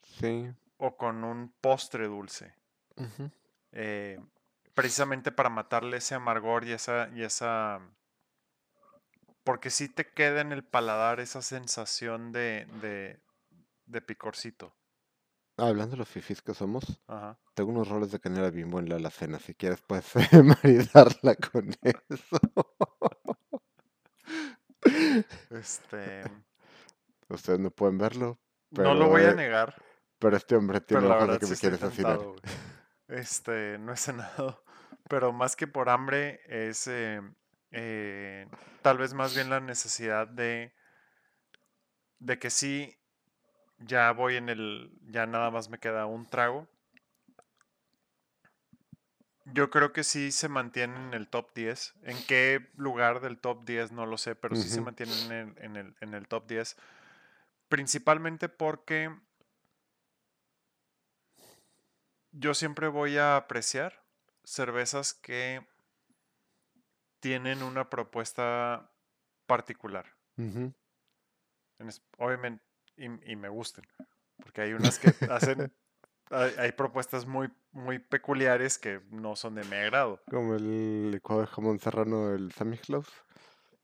Sí. O con un postre dulce. Eh, precisamente para matarle ese amargor y esa, y esa... Porque sí te queda en el paladar esa sensación de, de, de picorcito. Hablando de los fifis que somos, Ajá. tengo unos roles de canela bimbo en la alacena. Si quieres, puedes maridarla con eso. Este, Ustedes no pueden verlo, no lo voy a eh, negar, pero este hombre tiene la verdad que sí me quiere asesinar. Este, no he cenado, pero más que por hambre es eh, eh, tal vez más bien la necesidad de, de que sí, ya voy en el, ya nada más me queda un trago. Yo creo que sí se mantiene en el top 10. ¿En qué lugar del top 10? No lo sé, pero sí se mantienen en, en el, en el top 10. Principalmente porque yo siempre voy a apreciar cervezas que tienen una propuesta particular. Obviamente, y, y me gusten. Porque hay unas que hacen, hay, hay propuestas muy, muy peculiares que no son de mi agrado. Como el licuado de jamón serrano del Sammy Claus.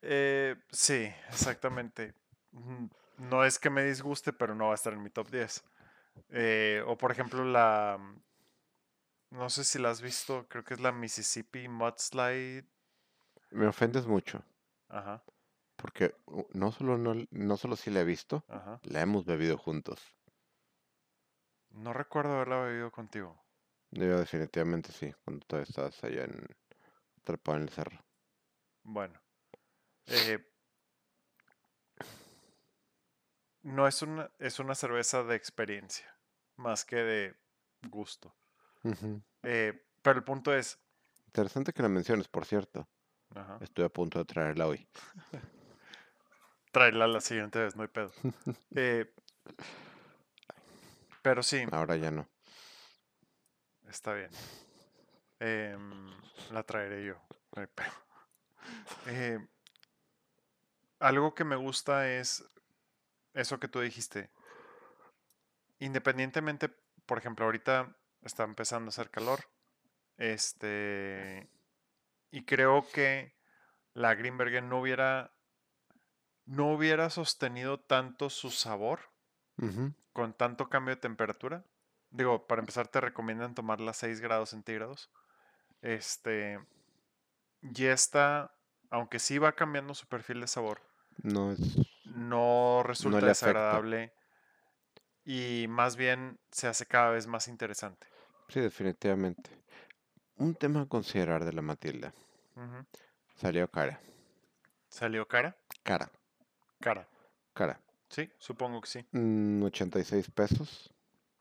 Eh, sí, exactamente. No es que me disguste, pero no va a estar en mi top 10. Eh, o por ejemplo la... mm, No sé si la has visto, creo que es la Mississippi Mudslide. Me ofendes mucho, Ajá, porque no solo, no, no solo si la he visto, ajá. la hemos bebido juntos. No recuerdo haberla bebido contigo. Yo definitivamente sí, cuando todavía estabas allá en trepado en el cerro. Bueno. eh, no es una, es una cerveza de experiencia, más que de gusto. Eh, pero el punto es... Interesante que la menciones, por cierto. Ajá, Estoy a punto de traerla hoy. tráela la siguiente vez, no hay pedo. Eh, pero sí, Ahora ya no. está bien. Em, la traeré yo, no hay pedo. Eh, algo que me gusta es eso que tú dijiste. Independientemente, por ejemplo, ahorita está empezando a hacer calor. Este. Y creo que la Greenbergen no hubiera. No hubiera sostenido tanto su sabor con tanto cambio de temperatura. Digo, para empezar, te recomiendan tomarla a 6 grados centígrados. Este. Y esta, aunque sí va cambiando su perfil de sabor, No es. no resulta desagradable y más bien se hace cada vez más interesante. Sí, definitivamente. Un tema a considerar de la Matilda. Salió cara. ¿Salió cara? Cara. Cara. Cara. Sí, supongo que sí. Mm, 86 pesos.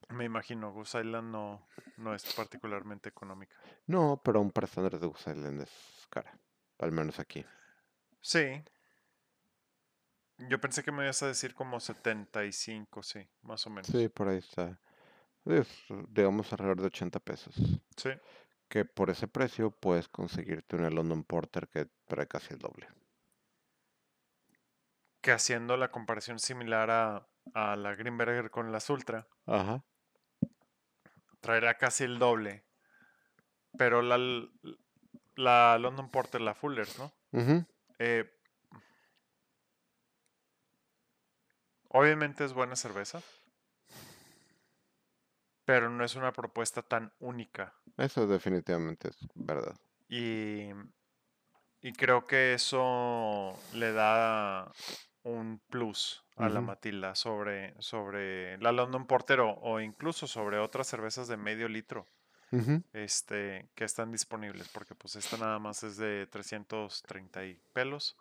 Me imagino, Goose Island no, no es particularmente económica. No, pero aún para estándares de Goose Island es cara. Al menos aquí. Sí. Yo pensé que me ibas a decir como 75, sí, más o menos. Sí, por ahí está. Es, digamos, alrededor de 80 pesos. Sí. Que por ese precio puedes conseguirte una London Porter que trae casi el doble. Que haciendo la comparación similar a, a la Greenberger con las Ultra, Ajá. traerá casi el doble. Pero la, la London Porter, la Fullers, ¿no? Eh, obviamente es buena cerveza, pero no es una propuesta tan única. Eso definitivamente es verdad. Y, y creo que eso le da un plus a la. Matilda sobre, sobre la London Porter o, o incluso sobre otras cervezas de medio litro este, que están disponibles, porque pues esta nada más es de 330 y pelos.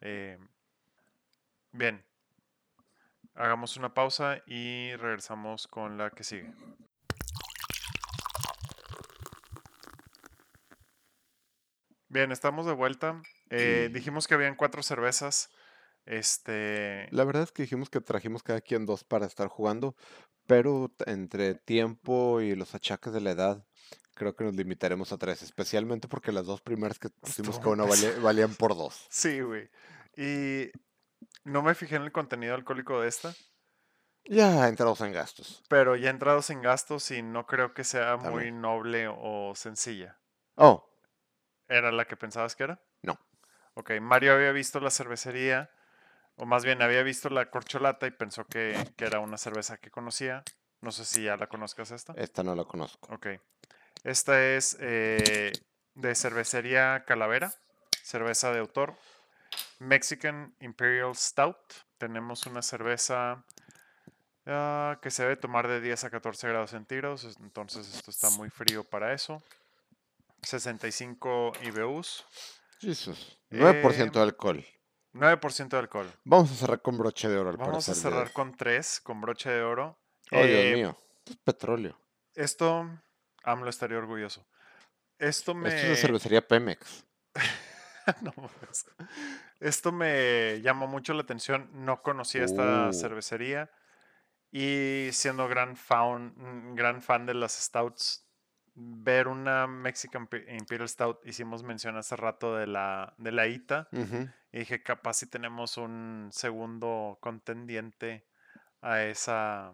Eh, bien, hagamos una pausa y regresamos con la que sigue. Bien, estamos de vuelta. Eh, dijimos que habían cuatro cervezas. Este, La verdad es que dijimos que trajimos cada quien dos para estar jugando, pero entre tiempo y los achaques de la edad, creo que nos limitaremos a tres, especialmente porque las dos primeras que pusimos cada una valía- valían por dos. Sí, güey. Y no me fijé en el contenido alcohólico de esta, Ya entramos en gastos. pero ya entrados en gastos y no creo que sea muy noble o sencilla. Oh, ¿Era la que pensabas que era? no. Ok, Mario había visto la cervecería, o más bien había visto la corcholata y pensó que, que era una cerveza que conocía. No sé si ya la conozcas esta. Esta no la conozco. Ok. Esta es eh, de cervecería Calavera, cerveza de autor. Mexican Imperial Stout. Tenemos una cerveza ah, que se debe tomar de 10 a 14 grados centígrados, es- entonces esto está muy frío para eso. 65 IBUs, Jesus. 9% de Em, alcohol. 9% de alcohol. Vamos a cerrar con broche de oro al Vamos a de- cerrar con 3, con broche de oro. Oh, Eh, Dios mío. Esto es petróleo. Esto, AMLO estaría orgulloso. Esto me... Esto es de cervecería Pemex. No mames. Esto me llamó mucho la atención. No conocía esta Uh. cervecería. Y siendo gran fan, mm, gran fan de las stouts, ver una Mexican Pe- Imperial Stout, hicimos mención hace rato de la, de la ITA. Y dije, capaz si tenemos un segundo contendiente a esa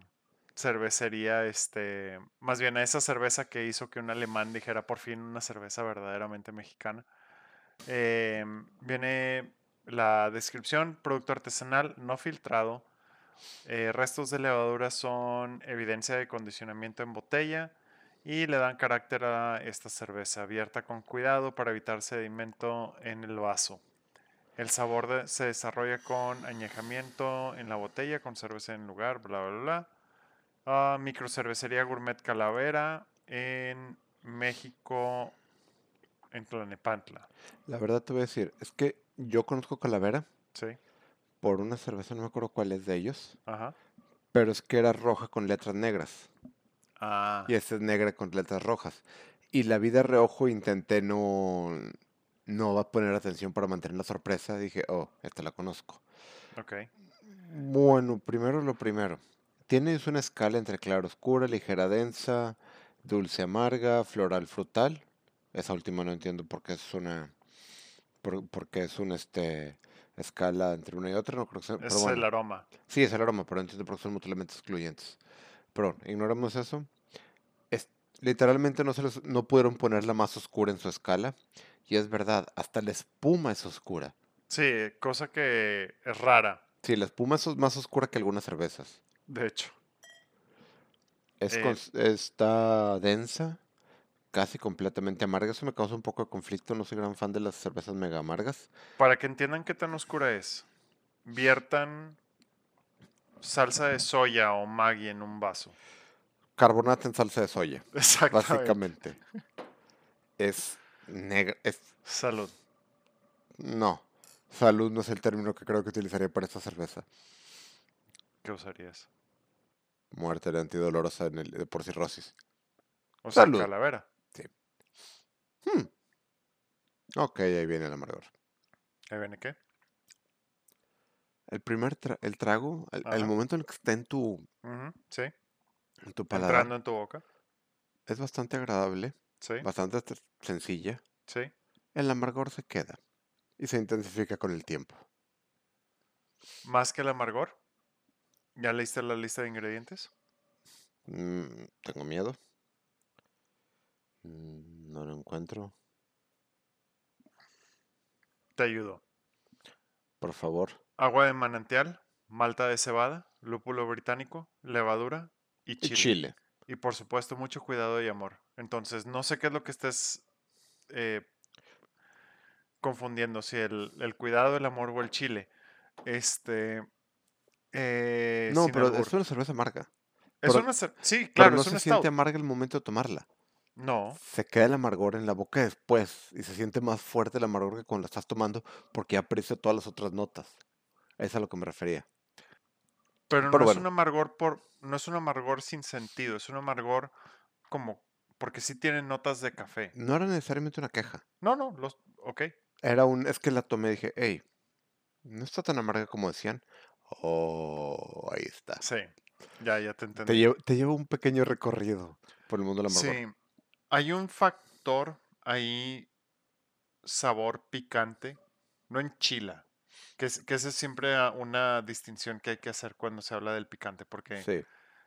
cervecería, este, más bien a esa cerveza que hizo que un alemán dijera por fin una cerveza verdaderamente mexicana. Em, viene la descripción, producto artesanal no filtrado. eh, restos de levadura son evidencia de condicionamiento en botella y le dan carácter a esta cerveza, abierta con cuidado para evitar sedimento en el vaso. El sabor de- se desarrolla con añejamiento en la botella, con cerveza en lugar, bla, bla, bla. Ah, microcervecería Gourmet Calavera en México, en Tlalnepantla. La verdad te voy a decir, es que yo conozco Calavera Sí, por una cerveza, no me acuerdo cuál es de ellos, ajá. pero es que era roja con letras negras. Ah, Y esta es negra con letras rojas. Y la vi de reojo intenté no, no va a poner atención para mantener la sorpresa. Dije, oh, esta la conozco. ok. Bueno, primero lo primero. Tienes una escala entre clara oscura, ligera densa, dulce amarga, floral frutal. Esa última no entiendo por qué es una por, porque es una este escala entre una y otra, no creo que sea, Es pero el bueno. aroma. Sí, es el aroma, pero entiendo por qué son mutuamente excluyentes. Pero ignoramos eso. Es, literalmente no se les- no pudieron ponerla más oscura en su escala. Y es verdad, hasta la espuma es oscura. Sí, cosa que es rara, Sí, la espuma es más oscura que algunas cervezas. de hecho. Es Eh, está densa, casi completamente amarga. Eso me causa un poco de conflicto. No soy gran fan de las cervezas mega amargas. Para que entiendan qué tan oscura es, viertan salsa de soya o Maggi en un vaso. Carbonato en salsa de soya, Exactamente. básicamente. Es negra. Es, Salud. no, salud no es el término que creo que utilizaría para esta cerveza. ¿Qué usarías? Muerte de antidolorosa en el, por cirrosis. O sea, Salud. calavera. Hmm. Ok, ahí viene el amargor. ¿Ahí viene qué? El primer tra- el trago, el, momento en el que está en tu, Sí, en tu paladar, entrando en tu boca. es bastante agradable, Sí, bastante te- sencilla. sí. El amargor se queda y se intensifica con el tiempo. Más que el amargor. ¿Ya leíste la lista de ingredientes? Mm, tengo miedo. Mm, no lo encuentro. Te ayudo. Por favor. Agua de manantial, malta de cebada, lúpulo británico, levadura y Y chile. chile. Y por supuesto, mucho cuidado y amor. Entonces, no sé qué es lo que estés eh, confundiendo, si el, el cuidado, el amor o el chile. Este. eh, No, pero albur. es una cerveza amarga. Es pero- una cer- Sí, Pero claro, no es se una siente amarga el momento de tomarla. No, Se queda el amargor en la boca después y se siente más fuerte el amargor que cuando la estás tomando porque ya aprecia todas las otras notas. Es a lo que me refería. pero no Pero es bueno. un amargor por. No es un amargor sin sentido, es un amargor como. Porque sí tiene notas de café. No era necesariamente una queja. No, no, los. Ok. Era un. Es que la tomé y dije, hey, no está tan amarga como decían. Oh, ahí está. Sí. Ya, ya te Te entendí. llevo, te llevo un pequeño recorrido por el mundo del amargor. Sí, hay un factor ahí, sabor picante, no enchila, que, es, que esa es siempre una distinción que hay que hacer cuando se habla del picante, porque Sí.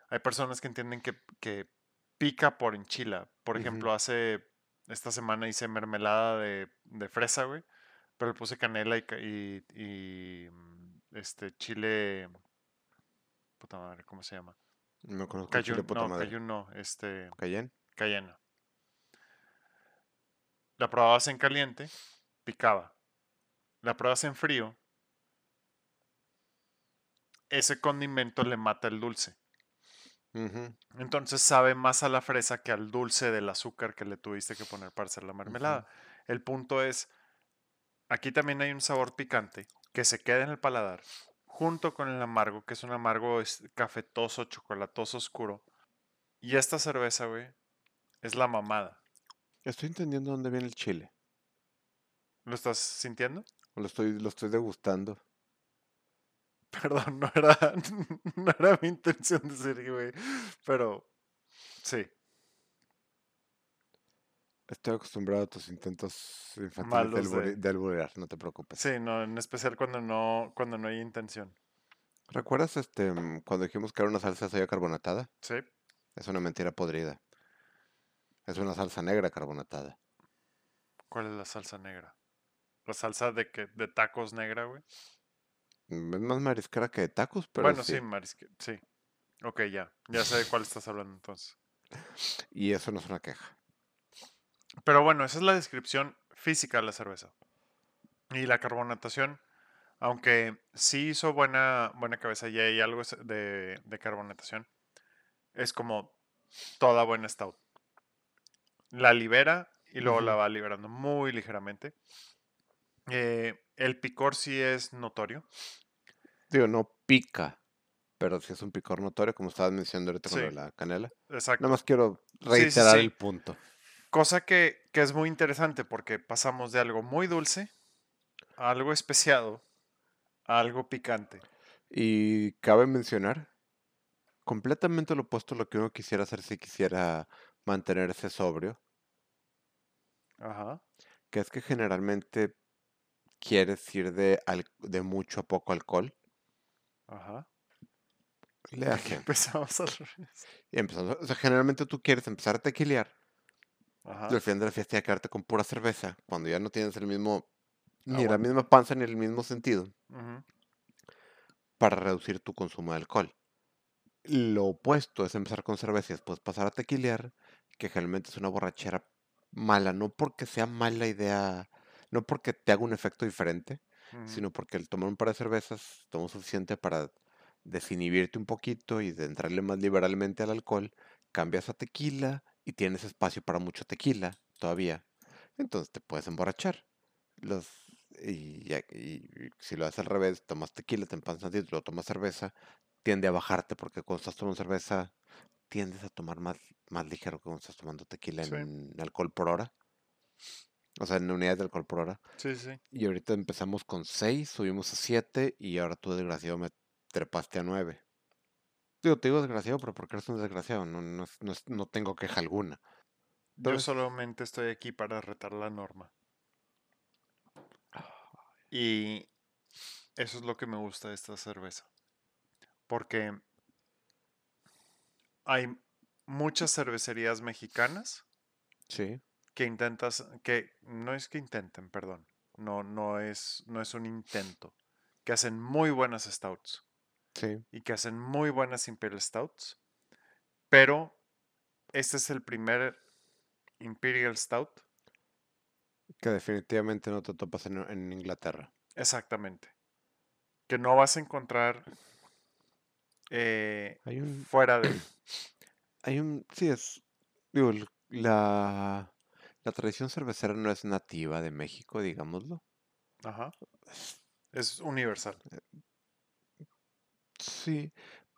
hay personas que entienden que, que pica por enchila. Por ejemplo, hace esta semana hice mermelada de, de fresa, güey, pero le puse canela y, y, y, mm, este chile, puta madre, ¿cómo se llama? No conozco el chile puta no, madre. no, este, ¿Cayenne? cayena. La probabas en caliente, picaba. La pruebas en frío, ese condimento le mata el dulce. Entonces sabe más a la fresa que al dulce del azúcar que le tuviste que poner para hacer la mermelada. El punto es, aquí también hay un sabor picante que se queda en el paladar, junto con el amargo, que es un amargo cafetoso, chocolatoso oscuro. Y esta cerveza, güey, es la mamada. Estoy entendiendo dónde viene el chile. ¿Lo estás sintiendo? Lo estoy, lo estoy degustando. Perdón, no era, no era mi intención decir, güey, pero sí. Estoy acostumbrado a tus intentos infantiles de, de- de alburear, no te preocupes. Sí, no, en especial cuando no, cuando no hay intención. ¿Recuerdas este mm, cuando dijimos que era una salsa de soya carbonatada? Sí. Es una mentira podrida. Es una salsa negra carbonatada. ¿Cuál es la salsa negra? La salsa de que de tacos negra, güey. Mm, Es más marisquera que de tacos, pero bueno, sí, sí. marisque, sí. Ok, ya. Ya sé de cuál estás hablando entonces. Y eso no es una queja. Pero bueno, esa es la descripción física de la cerveza. Y la carbonatación, aunque sí hizo buena, buena cabeza y hay algo de, de carbonatación, es como toda buena stout. La libera y luego la va liberando muy ligeramente. Eh, el picor sí es notorio. Digo, no pica, pero sí es un picor notorio, como estabas mencionando ahorita con Sí. la canela. Exacto. Nada más quiero sí, reiterar sí. el punto. Cosa que, que es muy interesante porque pasamos de algo muy dulce a algo especiado a algo picante. Y cabe mencionar, completamente lo opuesto a lo que uno quisiera hacer si quisiera mantenerse sobrio, Ajá. que es que generalmente quieres ir de, al- de mucho a poco alcohol. Ajá. Le empezamos al revés. Y empezando, o sea, generalmente tú quieres empezar a tequilear Ajá. y al final de la fiesta ya quedarte con pura cerveza, cuando ya no tienes el mismo, ni la misma panza ni el mismo sentido, para reducir tu consumo de alcohol. Lo opuesto es empezar con cerveza y después pasar a tequilear, que generalmente es una borrachera mala, no porque sea mala idea, no porque te haga un efecto diferente, sino porque el tomar un par de cervezas toma suficiente para desinhibirte un poquito y de entrarle más liberalmente al alcohol, cambias a tequila y tienes espacio para mucho tequila todavía. Entonces te puedes emborrachar. Los, y, y- y si lo haces al revés, tomas tequila, te empanas tantito, luego tomas cerveza, tiende a bajarte porque cuando estás tomando cerveza tiendes a tomar más, más ligero que cuando estás tomando tequila Sí. en alcohol por hora. O sea, en unidades de alcohol por hora. Sí, sí. Y ahorita empezamos con 6, subimos a 7 y ahora tú, desgraciado, me trepaste a 9. Digo, te digo desgraciado, pero porque eres un desgraciado, no, no, no, no tengo queja alguna. Yo solamente estoy aquí para retar la norma. Y eso es lo que me gusta de esta cerveza. Porque hay muchas cervecerías mexicanas Sí, que intentas, que no es que intenten, perdón, no, no es, no es un intento, que hacen muy buenas stouts sí. y que hacen muy buenas Imperial Stouts, pero este es el primer Imperial Stout, Que definitivamente no te topas en, en Inglaterra. exactamente, que no vas a encontrar eh, Hay un, fuera de, hay un, sí es, digo, la, la tradición cervecera no es nativa de México, digámoslo. ajá, es universal, Sí,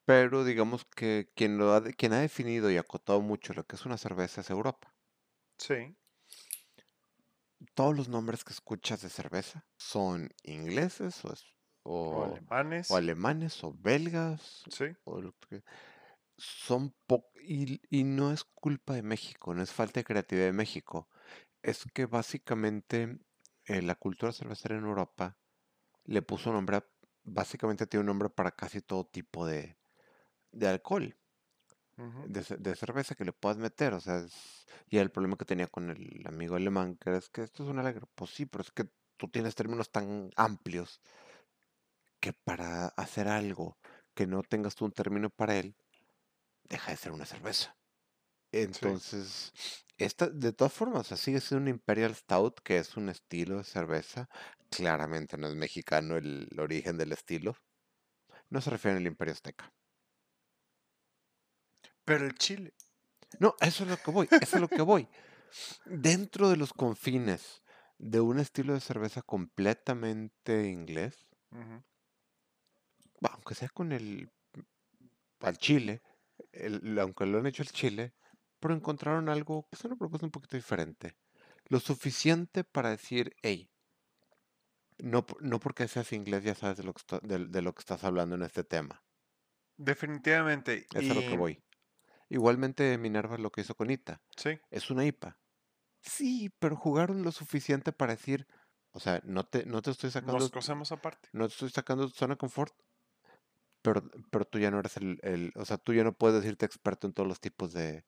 pero digamos que quien, lo ha, quien ha definido y acotado mucho lo que es una cerveza es Europa. sí, Todos los nombres que escuchas de cerveza son ingleses o, es- O o, alemanes. o alemanes o belgas Sí. o lo que- son po- y, y no es culpa de México, no es falta de creatividad de México, es que básicamente eh, la cultura cervecera en Europa le puso nombre, a- básicamente tiene un nombre para casi todo tipo de, de alcohol, de, de cerveza que le puedas meter, o sea, es- y el problema que tenía con el amigo alemán, que es que esto es un alegre, pues sí, pero es que tú tienes términos tan amplios que para hacer algo que no tengas tú un término para él, deja de ser una cerveza. Entonces, esta, de todas formas, o sea, sigue siendo un Imperial Stout, que es un estilo de cerveza. Claramente no es mexicano el, origen del estilo. No se refiere al Imperio Azteca. Pero el chile. No, eso es lo que voy, eso es lo que voy. Dentro de los confines de un estilo de cerveza completamente inglés. Aunque sea con el al chile, el- aunque lo han hecho al chile, pero encontraron algo que es una propuesta un poquito diferente. Lo suficiente para decir, hey, no, no porque seas inglés ya sabes de lo que, está- de, de lo que estás hablando en este tema. Definitivamente. Eso es a lo que y- voy. Igualmente Minerva lo que hizo con Ita. Sí. Es una IPA. Sí, pero jugaron lo suficiente para decir, o sea, no te, no te estoy sacando, Nos cosemos aparte. no te estoy sacando tu zona de confort, pero, pero tú ya no eres el, el- o sea, tú ya no puedes decirte experto en todos los tipos de,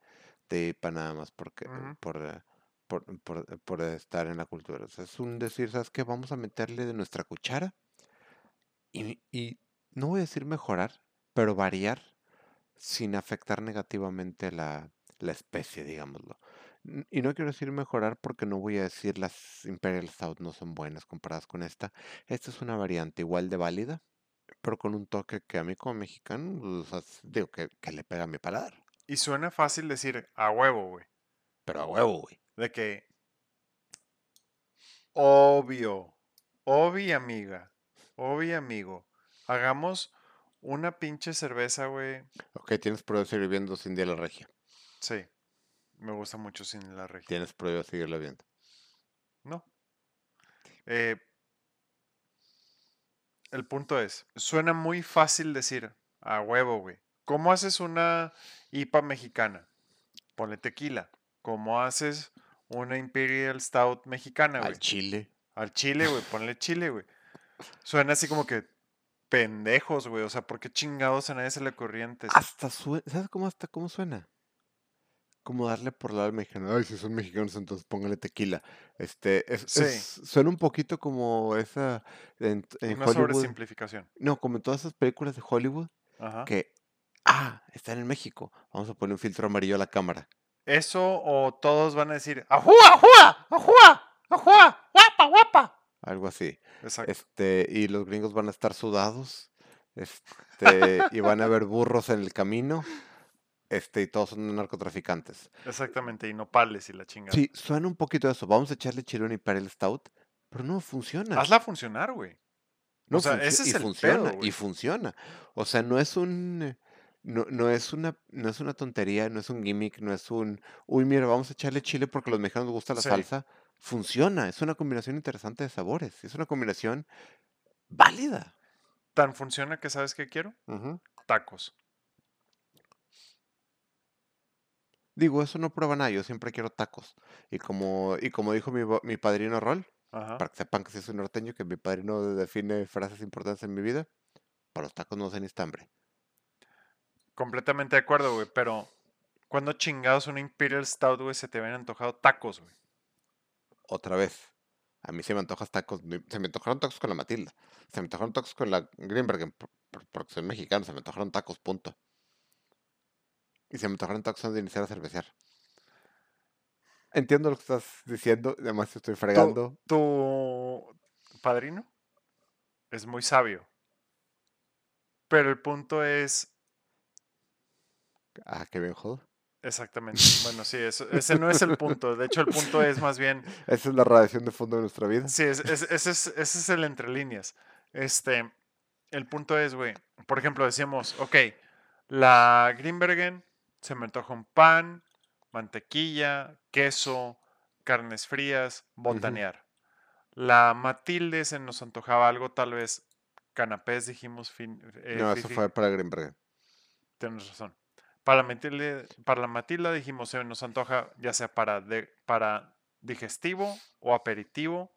de IPA nada más porque, por, por, por- por estar en la cultura. O sea, es un decir, ¿sabes qué? Vamos a meterle de nuestra cuchara y, y no voy a decir mejorar, pero variar sin afectar negativamente la, la especie, digámoslo. Y no quiero decir mejorar porque no voy a decir las Imperial Stout no son buenas comparadas con esta. Esta es una variante igual de válida, pero con un toque que a mí como mexicano, pues, o sea, s- digo, que, que le pega a mi paladar. Y suena fácil decir a huevo, güey. Pero a huevo, güey. De que. Obvio. Obvi, amiga. Obvi, amigo. Hagamos una pinche cerveza, güey. Ok, tienes prohibido seguir viendo Cindy la Regia. Sí. Me gusta mucho sin la regia. Tienes prohibido seguirla viendo. No. Eh, el punto es, suena muy fácil decir, a huevo, güey. ¿Cómo haces una IPA mexicana? Ponle tequila. ¿Cómo haces una Imperial Stout mexicana, güey? Al chile. Al chile, güey. Ponle chile, güey. Suena así como que pendejos, güey. O sea, ¿por qué chingados a nadie se le corriente? Hasta suena, ¿sabes cómo hasta cómo suena? Como darle por la al mexicano. Ay, si son mexicanos, entonces póngale tequila. Este, es, Sí. es- suena un poquito como esa en, en Una sobresimplificación. No, como en todas esas películas de Hollywood Ajá. que, ah, están en México. Vamos a poner un filtro amarillo a la cámara. Eso o todos van a decir, ¡ajúa, ajúa! ¡ajúa! ¡ajúa! ¡guapa, guapa! Algo así. Exacto. Este, y los gringos van a estar sudados. Este, y van a haber burros en el camino. Este, y todos son narcotraficantes. Exactamente, y nopales y la chingada. Sí, suena un poquito eso. Vamos a echarle chile a un Imperial Stout, pero no funciona. Hazla funcionar, güey. No o sea, ese es y el funciona, pedo, y funciona. O sea, no es un eh, no, no es una no es una tontería, no es un gimmick, no es un uy, mira, vamos a echarle chile porque a los mexicanos les gusta la Sí. salsa. Funciona, es una combinación interesante de sabores, es una combinación válida. Tan funciona que sabes qué quiero? Tacos. Digo, eso no prueba nada, yo siempre quiero tacos. Y como y como dijo mi, mi padrino Rol, Ajá. para que sepan que sí soy norteño, que mi padrino define frases importantes en mi vida, para los tacos no se necesita hambre. Completamente de acuerdo, güey. Pero, cuando chingados una Imperial Stout, güey, se te habían antojado tacos, güey? otra vez. A mí se me antojan tacos, se me antojaron tacos con la Matilda, se me antojaron tacos con la Greenberg, por- por- porque soy mexicano, se me antojaron tacos, punto. Y se me antojaron antes de iniciar a cervecear. Entiendo lo que estás diciendo, además te estoy fregando. tu padrino es muy sabio. Pero el punto es, Ah, qué bien jodo. exactamente, bueno, sí, eso- ese no es el punto. De hecho, el punto es más bien, Esa es la radiación de fondo de nuestra vida. sí, es- es- ese, es, ese es el entre líneas. Este, el punto es, güey, por ejemplo, decíamos, ok, la Greenbergen se me antoja un pan, mantequilla, queso, carnes frías, botanear. La Matilde se nos antojaba algo tal vez canapés dijimos. Fin, eh, No, eso fue para Greenberg. Tienes razón. Para la Matilda, para la Matilda dijimos, se nos antoja ya sea para, de, para digestivo o aperitivo,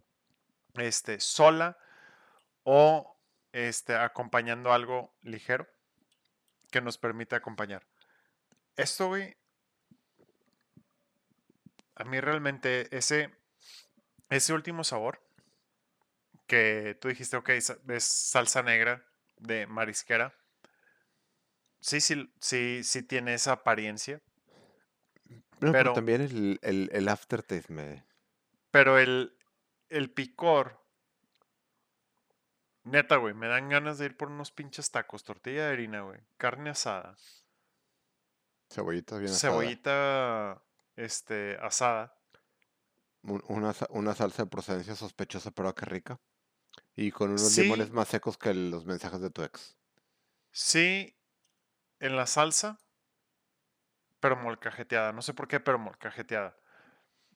este, sola o este, acompañando algo ligero que nos permita acompañar. Esto, güey, a mí realmente ese, ese último sabor que tú dijiste, ok, es salsa negra de marisquera. Sí, sí, sí, sí tiene esa apariencia, No, pero Pero- también el, el, el aftertaste me... pero el, el picor, neta, güey, me dan ganas de ir por unos pinches tacos, tortilla de harina, güey, carne asada, Cebollita bien asada. cebollita, este, asada. Un- Una, una salsa de procedencia sospechosa, pero qué rica. Y con unos Sí. limones más secos que los mensajes de tu ex. Sí, en la salsa, pero molcajeteada. No sé por qué, pero molcajeteada.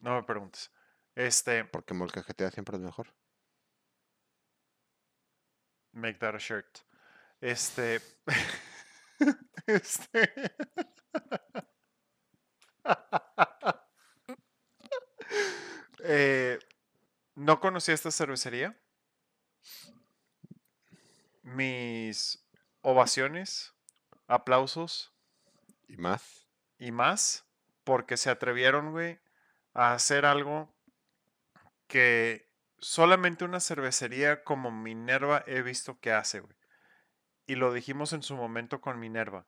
No me preguntes. Este, Porque molcajetea siempre es mejor. make that a shirt. Este, este. Eh, no conocía esta cervecería. Mis ovaciones, aplausos Y más. y más, porque se atrevieron, güey, a hacer algo que solamente una cervecería como Minerva he visto que hace, güey. Y lo dijimos en su momento con Minerva.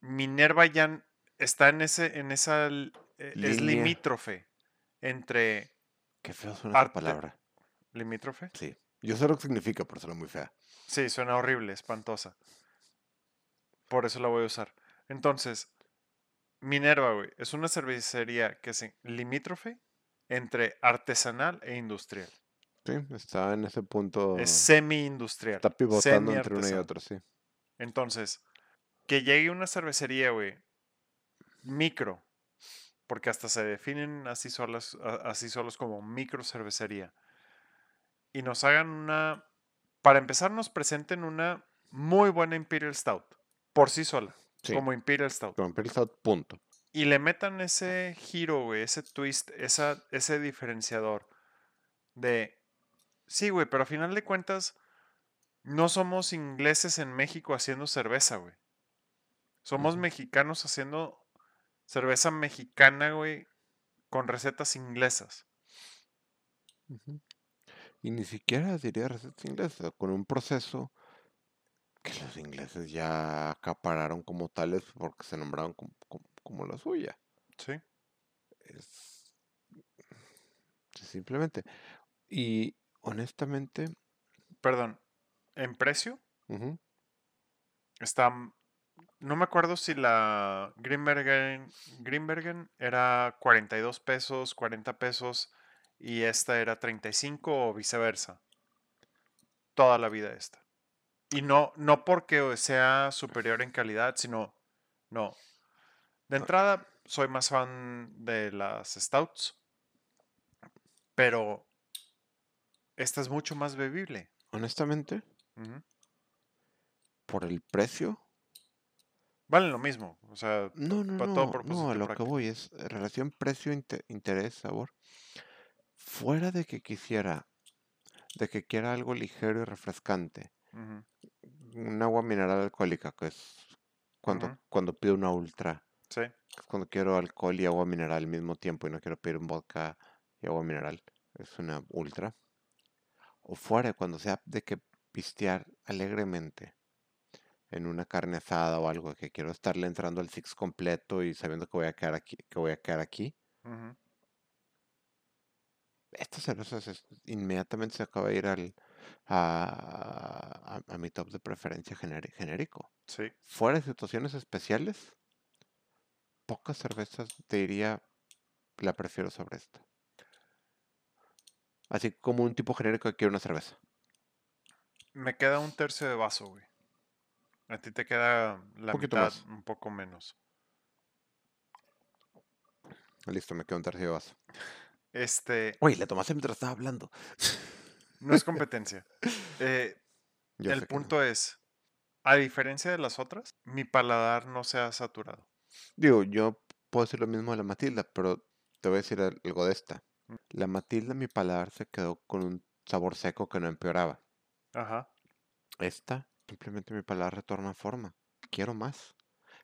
Minerva ya está en ese, en esa, eh, es limítrofe entre Qué feo suena esa Arte- palabra. limítrofe. Sí. Yo sé lo que significa, pero suena muy fea. Sí, suena horrible, espantosa. Por eso la voy a usar. Entonces, Minerva, güey, es una cervecería que es limítrofe entre artesanal e industrial. Sí, está en ese punto. Es semi-industrial. Está pivotando entre una y otra, sí. Entonces, que llegue una cervecería, güey, micro, porque hasta se definen así solas, a- así solos como micro cervecería, y nos hagan una, para empezar, nos presenten una muy buena Imperial Stout, por sí sola, Sí. como Imperial Stout. Con Imperial Stout, punto. Y le metan ese giro, güey, ese twist, esa, ese diferenciador de, sí, güey, pero a final de cuentas, no somos ingleses en México haciendo cerveza, güey. Somos mexicanos haciendo cerveza mexicana, güey, con recetas inglesas. Y ni siquiera diría recetas inglesas, con un proceso que los ingleses ya acapararon como tales porque se nombraron como, como- como la suya. Sí. Es simplemente. Y honestamente, Perdón, en precio está. No me acuerdo si la Greenbergen, Greenbergen era 42 pesos, 40 pesos y esta era 35 o viceversa. Toda la vida esta. Y no, no porque sea superior en calidad, sino. No. De entrada, soy más fan de las stouts. Pero esta es mucho más bebible. honestamente, por el precio, Valen lo mismo. O sea, no, no, para todo no, propósito no, lo que voy es eh, relación precio, inte- interés, sabor. Fuera de que quisiera, de que quiera algo ligero y refrescante, un agua mineral alcohólica, que es cuando, cuando pido una ultra, Sí. es cuando quiero alcohol y agua mineral al mismo tiempo y no quiero pedir un vodka y agua mineral, es una ultra. O fuera, cuando sea de que pistear alegremente en una carne asada o algo, que quiero estarle entrando al six completo y sabiendo que voy a quedar aquí, que voy a quedar aquí, ujú, esta cerveza se- inmediatamente se acaba de ir al, a, a- a mi top de preferencia generi- genérico. Sí. Fuera de situaciones especiales, pocas cervezas te diría la prefiero sobre esta. Así como un tipo genérico que quiere una cerveza. Me queda un tercio de vaso, güey. A ti te queda la mitad, más. un poco menos. Listo, me quedo un tercio de vaso. Este, Oye, le tomaste mientras estaba hablando. no es competencia. Eh, El no. punto es, a diferencia de las otras, mi paladar no se ha saturado. Digo, yo puedo decir lo mismo de la Matilda, pero te voy a decir al- algo de esta. La Matilda, mi paladar se quedó con un sabor seco que no empeoraba. Ajá. Esta, simplemente mi paladar retorna a forma. Quiero más.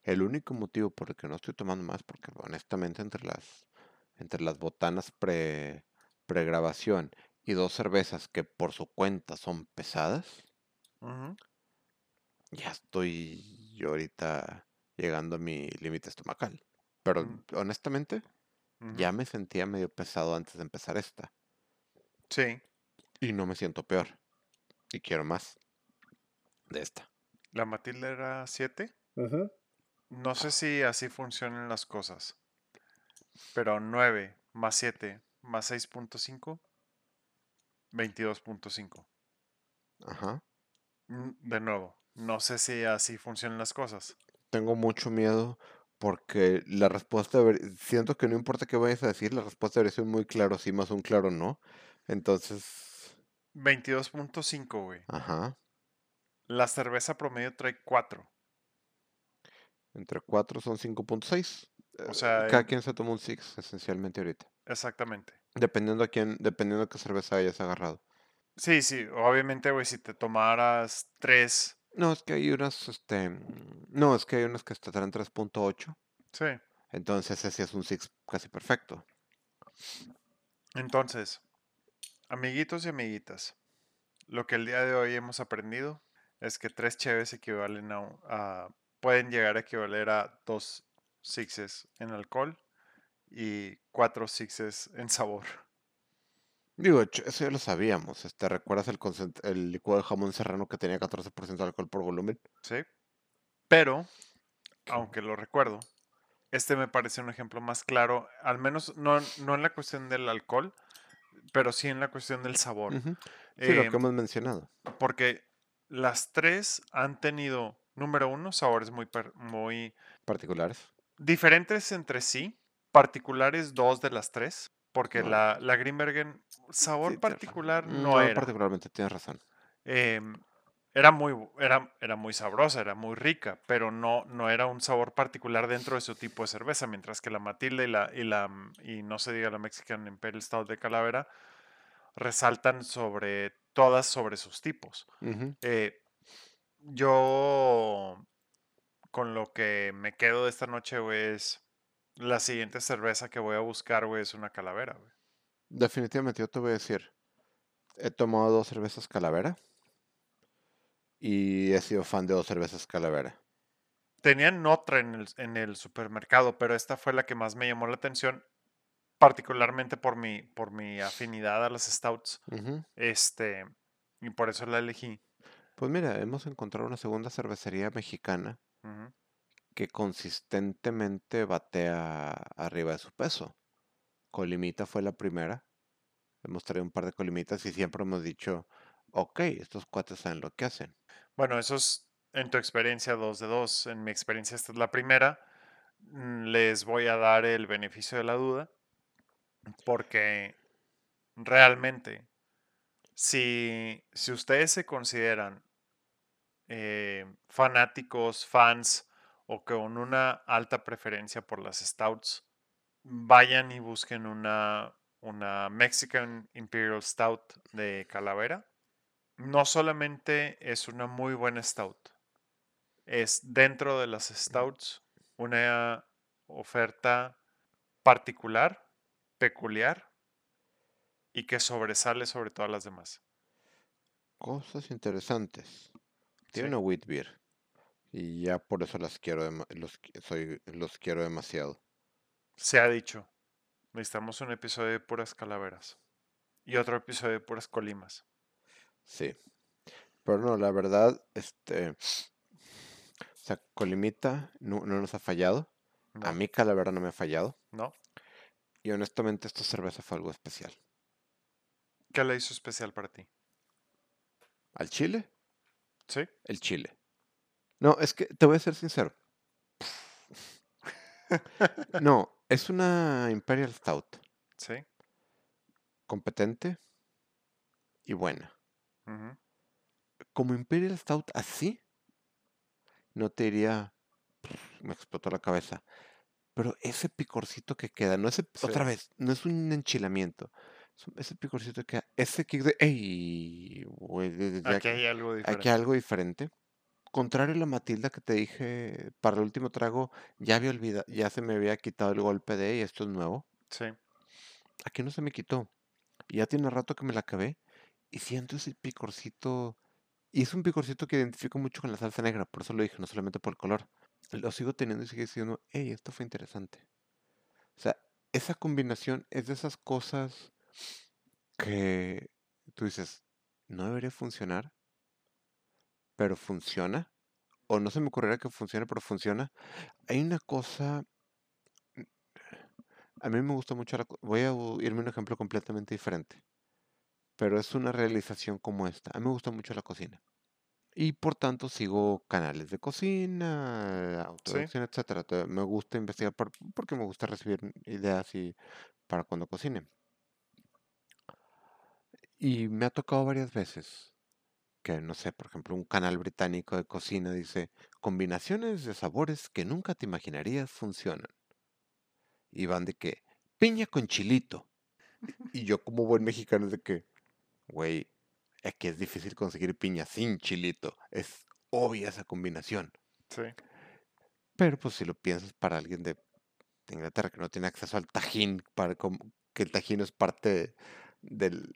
El único motivo por el que no estoy tomando más, porque honestamente entre las, entre las botanas pre, pregrabación y dos cervezas que por su cuenta son pesadas, ya estoy yo ahorita llegando a mi límite estomacal. Pero Mm. honestamente, ya me sentía medio pesado antes de empezar esta. Sí, Y no me siento peor. Y quiero más de esta. la Matilda era 7. No sé si así funcionan las cosas. Pero 9 más 7 más 6.5, 22.5. Ajá. Mm, De nuevo, no sé si así funcionan las cosas. Tengo mucho miedo porque la respuesta, siento que no importa qué vayas a decir, la respuesta debería ser muy claro sí más un claro no. Entonces, 22.5, güey. ajá, La cerveza promedio trae 4. entre 4 son 5.6. O Eh, sea, Cada en- quien se toma un 6 esencialmente ahorita. exactamente. Dependiendo a quién, dependiendo de qué cerveza hayas agarrado. Sí, sí, obviamente, güey, si te tomaras 3, No, es que hay unas, este, mm, no, es que hay unas que estarán 3.8. sí. Entonces ese es un 6 casi perfecto. Entonces, amiguitos y amiguitas, lo que el día de hoy hemos aprendido es que tres cheves equivalen a, a- pueden llegar a equivaler a dos sixes en alcohol y cuatro sixes en sabor. Digo, eso ya lo sabíamos. Este, ¿recuerdas el, licuado de jamón serrano que tenía 14% de alcohol por volumen? ¿Sí? Pero, aunque lo recuerdo, este me parece un ejemplo más claro, al menos no, no en la cuestión del alcohol, pero sí en la cuestión del sabor. Sí, lo que hemos mencionado. porque las tres han tenido, número uno, sabores muy, muy Particulares. diferentes entre sí, particulares dos de las tres, porque No, la, la Grimbergen, sabor sí, particular no, No, era. particularmente, tienes razón. Em, era, muy, era, era muy sabrosa, era muy rica, pero no, no era un sabor particular dentro de su tipo de cerveza, mientras que la Matilda y la, y la, y no se diga la Mexican Imperial Stout de Calavera, resaltan sobre todas sobre sus tipos. Eh, yo con lo que me quedo de esta noche, es la siguiente cerveza que voy a buscar, güey, es una calavera, güey. Definitivamente, yo te voy a decir. He tomado dos cervezas calavera. Y he sido fan de dos cervezas calavera. Tenían otra en el, en el supermercado, pero esta fue la que más me llamó la atención, particularmente por mi, por mi afinidad a las stouts. Este, y por eso la elegí. Pues mira, hemos encontrado una segunda cervecería mexicana. Que consistentemente batea arriba de su peso. Colimita fue la primera. Hemos traído un par de colimitas y siempre hemos dicho, ok, estos cuates saben lo que hacen. Bueno, eso es en tu experiencia dos de dos. En mi experiencia esta es la primera. Mm, Les voy a dar el beneficio de la duda porque realmente, si, si ustedes se consideran eh, fanáticos, fans o con una alta preferencia por las stouts, vayan y busquen una, una Mexican Imperial Stout de Calavera. No solamente es una muy buena stout, es dentro de las stouts una oferta particular, peculiar y que sobresale sobre todas las demás. Cosas interesantes. Tiene Sí. una wheat beer. Y ya por eso las quiero, los, soy, los quiero demasiado. Se ha dicho, necesitamos un episodio de puras calaveras y otro episodio de puras colimas. Sí. Pero no, la verdad, este, o sea, Colimita no, no nos ha fallado. A mí Calavera no me ha fallado. ¿No? Y honestamente esta cerveza fue algo especial. ¿Qué le hizo especial para ti? ¿Al chile? ¿Sí? El chile. No, es que te voy a ser sincero. No, es una Imperial Stout. ¿Sí? Competente y buena. Como Imperial Stout así, no te diría, me explotó la cabeza. Pero ese picorcito que queda, no ese, otra vez, no es un enchilamiento. Ese picorcito que queda, ese kick de, ¡ey! Aquí hay algo aquí diferente. algo diferente. Contrario a la Matilda que te dije para el último trago, ya había olvidado, ya se me había quitado el golpe de, y esto es nuevo. Sí. Aquí no se me quitó. Ya tiene rato que me la acabé y siento ese picorcito. Y es un picorcito que identifico mucho con la salsa negra, por eso lo dije, no solamente por el color. Lo sigo teniendo y sigue siendo, hey, esto fue interesante. O sea, esa combinación es de esas cosas que tú dices, no debería funcionar, pero funciona. O no se me ocurriera que funcione, pero funciona. Hay una cosa, a mí me gusta mucho la... Voy a irme a un ejemplo completamente diferente, pero es una realización como esta. A mí me gusta mucho la cocina. Y por tanto sigo canales de cocina, autodidacción, etcétera. Te- Me gusta investigar por- porque me gusta recibir ideas y para cuando cocine. Y me ha tocado varias veces que, no sé, por ejemplo, un canal británico de cocina dice, combinaciones de sabores que nunca te imaginarías funcionan. Y van de que, piña con chilito. Y yo como buen mexicano es de que, güey, aquí es difícil conseguir piña sin chilito. Es obvia esa combinación. Sí. Pero pues si lo piensas para alguien de Inglaterra que no tiene acceso al tajín, para, como- que el tajín es parte del,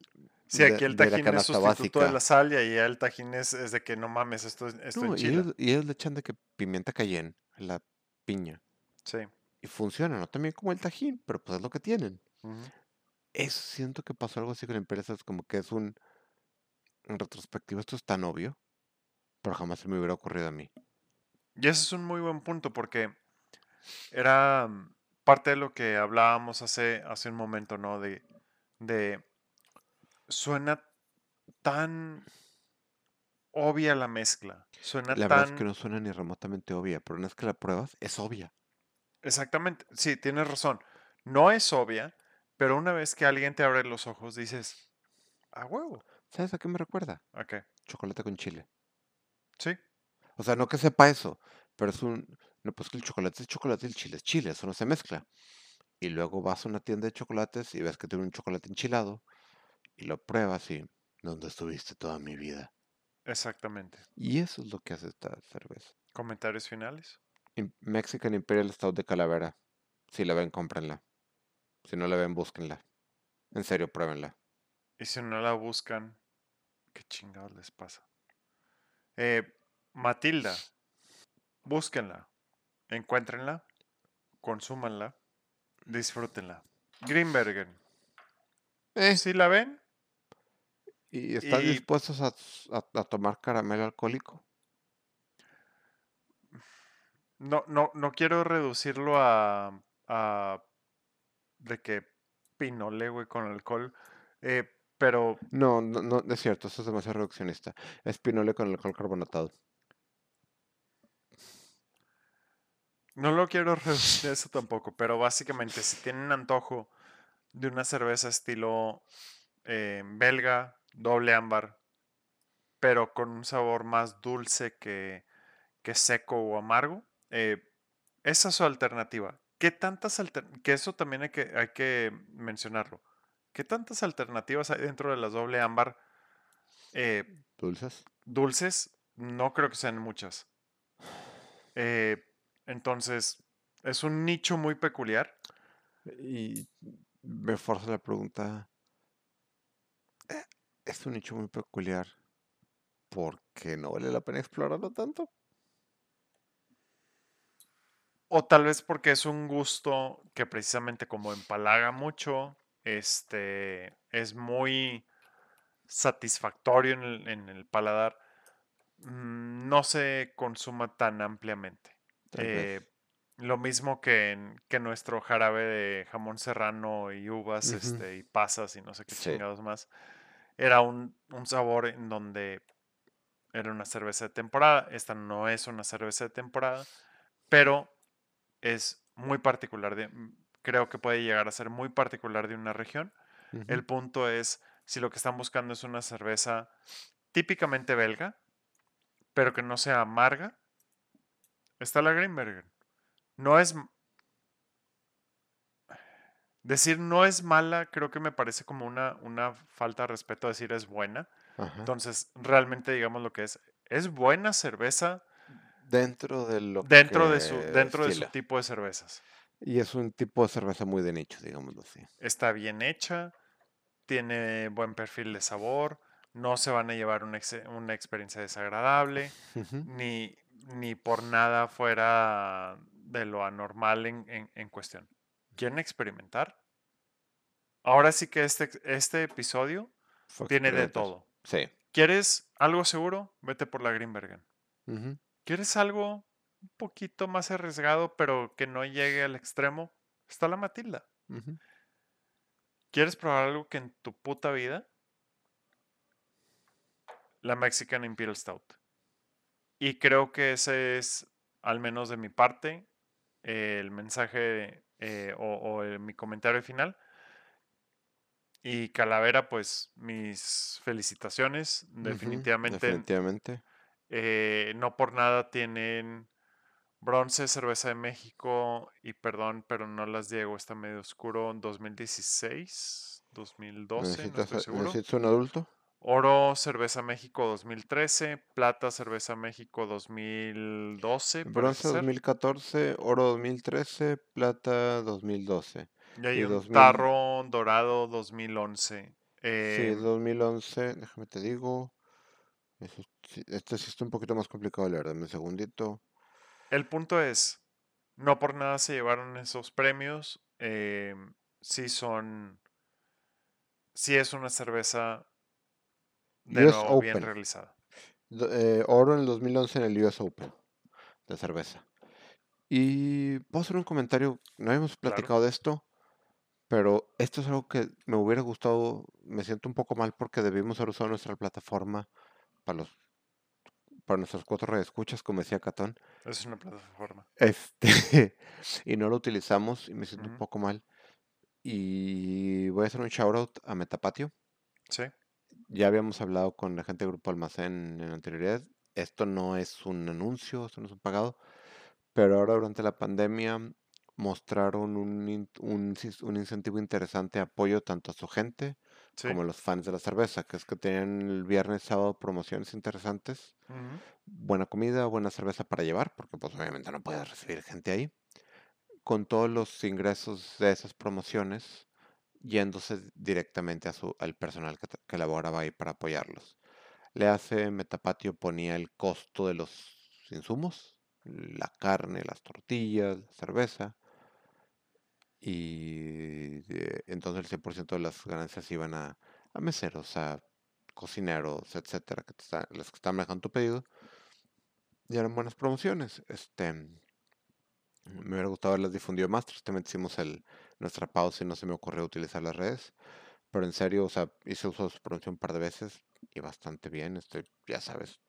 Sí, de, aquí el de tajín es canasta sustituto de la sal y allá el tajín es, es de que no mames, esto, esto No, y enchila. ellos, y ellos le echan de que pimienta cayenne la piña. Sí. Y funciona, no también como el tajín, pero pues es lo que tienen. Eso siento que pasó algo así con la empresa, es como que es un, en retrospectiva, esto es tan obvio, pero jamás se me hubiera ocurrido a mí. Y ese es un muy buen punto porque era mm, parte de lo que hablábamos hace, hace un momento, ¿no? De, de suena tan obvia la mezcla. Suena La verdad es que no suena ni remotamente obvia, pero una vez que la pruebas, es obvia. Exactamente, sí, tienes razón. No es obvia, pero una vez que alguien te abre los ojos, dices, a huevo. ¿Sabes a qué me recuerda? Ok, Chocolate con chile. sí, O sea, no que sepa eso, pero es un... No, pues que el chocolate es chocolate y el chile es chile, eso no se mezcla. Y luego vas a una tienda de chocolates y ves que tiene un chocolate enchilado y lo pruebas y... ¿Dónde estuviste toda mi vida? exactamente. Y eso es lo que hace esta cerveza. ¿Comentarios finales? Mexican Imperial Stout de Calavera. Si la ven, cómprenla. Si no la ven, búsquenla. En serio, pruébenla. Y si no la buscan, ¿qué chingados les pasa? Eh, Matilda, búsquenla, encuéntrenla, consúmanla, disfrútenla. Greenbergen, Eh, si la ven, ¿Y están y- dispuestos a, a- a tomar caramelo alcohólico? no, no, no quiero reducirlo a, a de que pinole, güey, con alcohol, eh, pero No, no, no, es cierto, eso es demasiado reduccionista. Es pinole con alcohol carbonatado. no lo quiero reducir eso tampoco, pero básicamente si tienen antojo de una cerveza estilo eh, belga, doble ámbar, pero con un sabor más dulce que, que seco o amargo, eh, esa es su alternativa. ¿Qué tantas alternativas? Que eso también hay que, hay que mencionarlo. ¿Qué tantas alternativas hay dentro de las doble ámbar eh, ¿Dulces? dulces? No creo que sean muchas. Eh, entonces, es un nicho muy peculiar. Y me forza la pregunta. Es un nicho muy peculiar. ¿Por qué no vale la pena explorarlo tanto? O tal vez porque es un gusto que precisamente como empalaga mucho, este, es muy satisfactorio en el, en el paladar, mm, no se consuma tan ampliamente. Eh, lo mismo que, que nuestro jarabe de jamón serrano y uvas, este, y pasas y no sé qué Sí. chingados más. Era un, un sabor en donde era una cerveza de temporada. Esta no es una cerveza de temporada, pero es muy particular. De, mm, creo que puede llegar a ser muy particular de una región. El punto es si lo que están buscando es una cerveza típicamente belga, pero que no sea amarga, está la Greenbergen. No es... Decir no es mala, creo que me parece como una, una falta de respeto decir es buena. Ajá. Entonces, realmente digamos lo que es. Es buena cerveza Dentro de lo dentro, de su, que dentro de su tipo de cervezas. Y es un tipo de cerveza muy de nicho, digámoslo así. Está bien hecha, tiene buen perfil de sabor, no se van a llevar una, ex- una experiencia desagradable, ni, ni por nada fuera de lo anormal en, en- en cuestión. ¿Quieren experimentar? Ahora sí que este, este episodio tiene de todo. Sí. ¿Quieres algo seguro? Vete por la Greenbergen. Ujú. ¿Quieres algo un poquito más arriesgado, pero que no llegue al extremo? Está la Matilda. ¿Quieres probar algo que en tu puta vida? La Mexican Imperial Stout. Y creo que ese es, al menos de mi parte, el mensaje eh, o, o, mi comentario final. Y Calavera, pues mis felicitaciones. Definitivamente, Definitivamente. eh, no por nada tienen bronce, cerveza de México y perdón, pero no las Diego, está medio oscuro. 2016, 2012, no ¿Necesitas, estoy seguro. ¿Necesitas un adulto? Oro, Cerveza México 2013. Plata, Cerveza México 2012. Bronce parece ser. 2014, oro 2013, plata 2012. Y hay y un 2000 tarro dorado 2011. Sí, Eh, 2011, déjame te digo. Eso este sí está un poquito más complicado leer, dame un segundito. el punto es, no por nada se llevaron esos premios. eh, sí son, sí es una cerveza de US nuevo bien Open. realizada. Eh, oro en el 2011 en el US Open de cerveza. Y puedo hacer un comentario, no habíamos Claro. platicado de esto, pero esto es algo que me hubiera gustado, me siento un poco mal porque debimos haber usado nuestra plataforma para los para nuestros cuatro escuchas, como decía Catón. Es una plataforma. Este, y no lo utilizamos y me siento un poco mal. Y voy a hacer un shout out a Metapatio. Sí, Ya habíamos hablado con la gente de Grupo Almacén en anterioridad. Esto no es un anuncio, esto no es un pagado, pero ahora durante la pandemia mostraron un, un, incentivo interesante de apoyo tanto a su gente sí. como a los fans de la cerveza, que es que tenían el viernes sábado promociones interesantes, buena comida, buena cerveza para llevar, porque pues obviamente no puedes recibir gente ahí, con todos los ingresos de esas promociones yéndose directamente a su, al personal que, que laboraba ahí para apoyarlos. Le hace Metapatio ponía el costo de los insumos, la carne, las tortillas, la cerveza, y entonces el 100% de las ganancias iban a, a meseros, a cocineros, etcétera, que está- los que están manejando tu pedido, y eran buenas promociones. Este, me hubiera gustado haberlas difundido más, tristemente hicimos el, nuestra pausa y no se me ocurrió utilizar las redes. Pero en serio, o sea, hice uso de su promoción un par de veces y bastante bien. Este, ya sabes,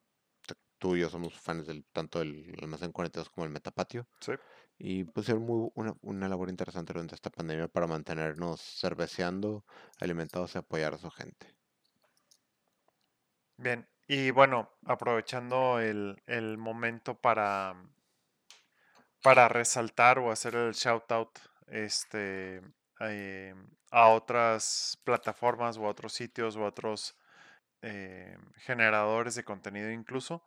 tú y yo somos fans del tanto del Almacén 42 como el Metapatio. sí. Y pusieron muy, una, una labor interesante durante esta pandemia para mantenernos cerveceando, alimentados y apoyar a su gente. Bien, y bueno, aprovechando el, el momento para, para resaltar o hacer el shout out este, eh, a otras plataformas o a otros sitios o a otros eh, generadores de contenido incluso,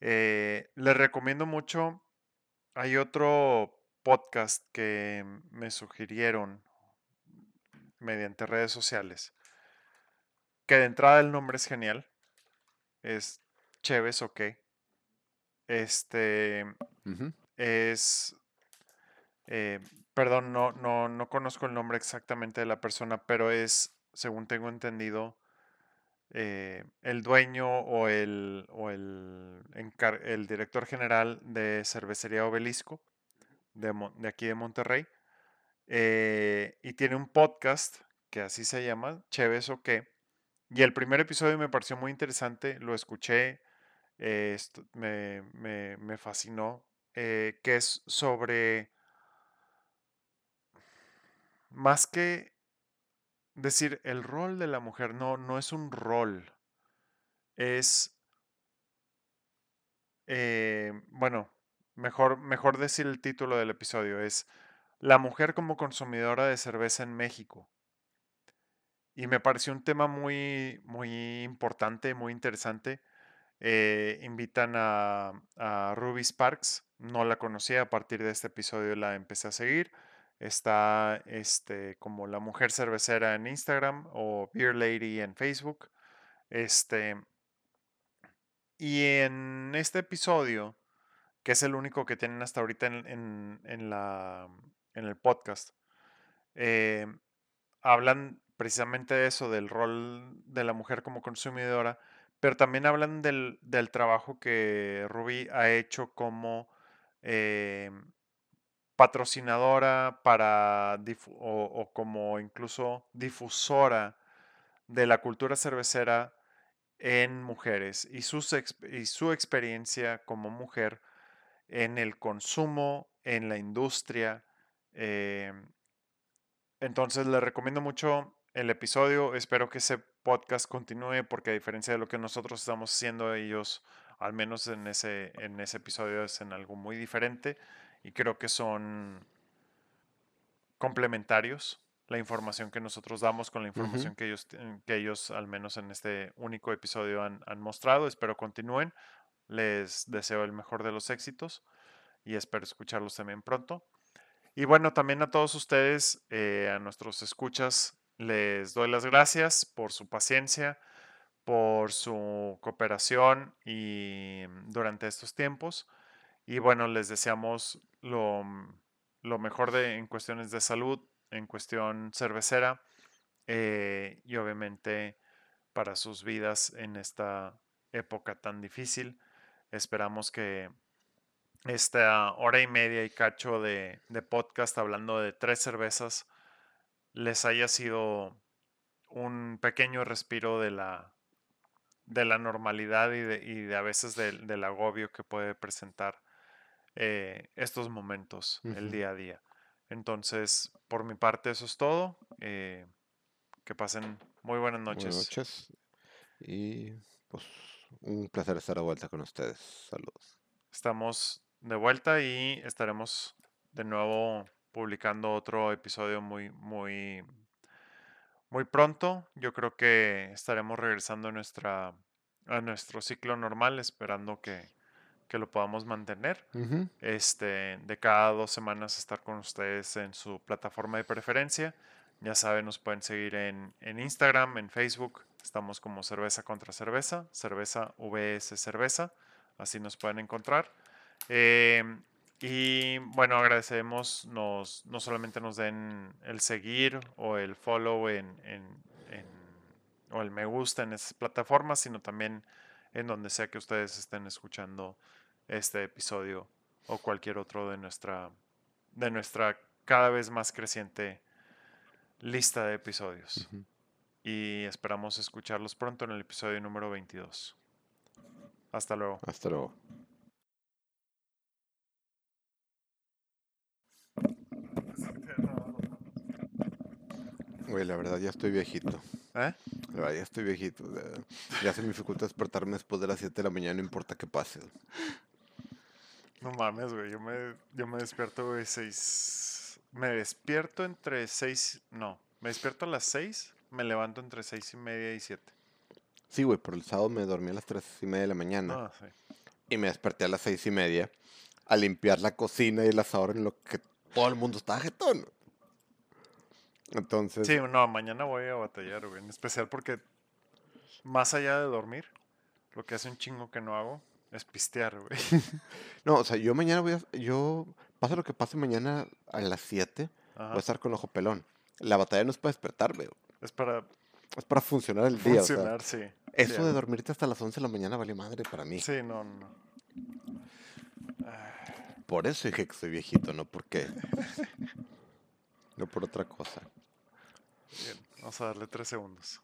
eh, les recomiendo mucho, hay otro podcast que me sugirieron mediante redes sociales, que de entrada el nombre es genial, es Chévez OK. Este Ujú. es, eh, perdón, no, no, no conozco el nombre exactamente de la persona, pero es, según tengo entendido, eh, el dueño o el, o el, el director general de Cervecería Obelisco de, de aquí de Monterrey. eh, y tiene un podcast que así se llama, Chévez o qué. Y el primer episodio me pareció muy interesante, lo escuché, eh, me, me- me fascinó, que es sobre, más que decir el rol de la mujer, no, no es un rol, es eh, bueno, mejor, mejor decir el título del episodio, es La mujer como consumidora de cerveza en México. Y me pareció un tema muy, muy importante, muy interesante. Eh, invitan a, a Ruby Sparks, no la conocía, a partir de este episodio la empecé a seguir. Está este, como la mujer cervecera en Instagram o Beer Lady en Facebook. Este, y en este episodio, que es el único que tienen hasta ahorita en, en- en la, en el podcast, eh, hablan precisamente de eso, del rol de la mujer como consumidora, pero también hablan del, del trabajo que Ruby ha hecho como eh, patrocinadora para o, como incluso difusora de la cultura cervecera en mujeres y, sus y su experiencia como mujer en el consumo, en la industria. eh, entonces les recomiendo mucho el episodio. Espero que ese podcast continúe porque a diferencia de lo que nosotros estamos haciendo, ellos, al menos en ese, en ese episodio, es en algo muy diferente y creo que son complementarios la información que nosotros damos con la información que ellos, que ellos al menos en este único episodio han, han mostrado. Espero continúen. Les deseo el mejor de los éxitos y espero escucharlos también pronto. Y bueno, también a todos ustedes, eh, a nuestros escuchas, les doy las gracias por su paciencia, por su cooperación y mm, durante estos tiempos. Y bueno, les deseamos lo, mm, lo mejor de, en cuestiones de salud, en cuestión cervecera eh, y obviamente para sus vidas en esta época tan difícil. Esperamos que esta hora y media y cacho de, de podcast hablando de tres cervezas les haya sido un pequeño respiro de la, de la normalidad y de, y de a veces del, del agobio que puede presentar eh, estos momentos, el día a día. Entonces, por mi parte, eso es todo. eh, que pasen muy buenas Buenas noches. noches. Y pues un placer estar de vuelta con ustedes. Saludos. Estamos de vuelta y estaremos de nuevo publicando otro episodio muy, muy, muy pronto. Yo creo que estaremos regresando a, nuestra, a nuestro ciclo normal, esperando que, que lo podamos mantener. Este, de cada dos semanas estar con ustedes en su plataforma de preferencia. Ya saben, nos pueden seguir en, en Instagram, en Facebook. Estamos como Cerveza contra Cerveza, Cerveza VS Cerveza. Así nos pueden encontrar. Eh, y bueno, agradecemos nos, no solamente nos den el seguir o el follow en, en- en- o el me gusta en esas plataformas, sino también en donde sea que ustedes estén escuchando este episodio o cualquier otro de nuestra, de nuestra cada vez más creciente lista de episodios. Y esperamos escucharlos pronto en el episodio número 22. Hasta luego. Hasta luego. Güey, la verdad ya estoy viejito. ¿Eh? La verdad ya estoy viejito. o sea, ya se me dificulta despertarme después de las 7 de la mañana, no importa qué pase. No mames, güey. Yo me, yo me despierto, güey, seis. Me despierto entre seis. No, me despierto a las seis. Me levanto entre seis y media y siete. Sí, güey, por el sábado me dormí a las 3 y media de la mañana Ah, sí. y me desperté a las 6 y media a limpiar la cocina y el asador en lo que todo el mundo estaba jetón. Entonces, Sí, no, mañana voy a batallar, güey. En especial porque, más allá de dormir, lo que hace un chingo que no hago es pistear, güey. no, o sea, yo mañana voy a, yo, pase lo que pase mañana a las 7, voy a estar con ojo pelón. La batalla no es para despertarme, Es para es para funcionar el día. o sea, funcionar, sí. eso de dormirte hasta las 11 de la mañana vale madre para mí. Sí, no, no. Por eso dije que soy viejito, no porque, no por otra cosa. Bien, vamos a darle tres segundos.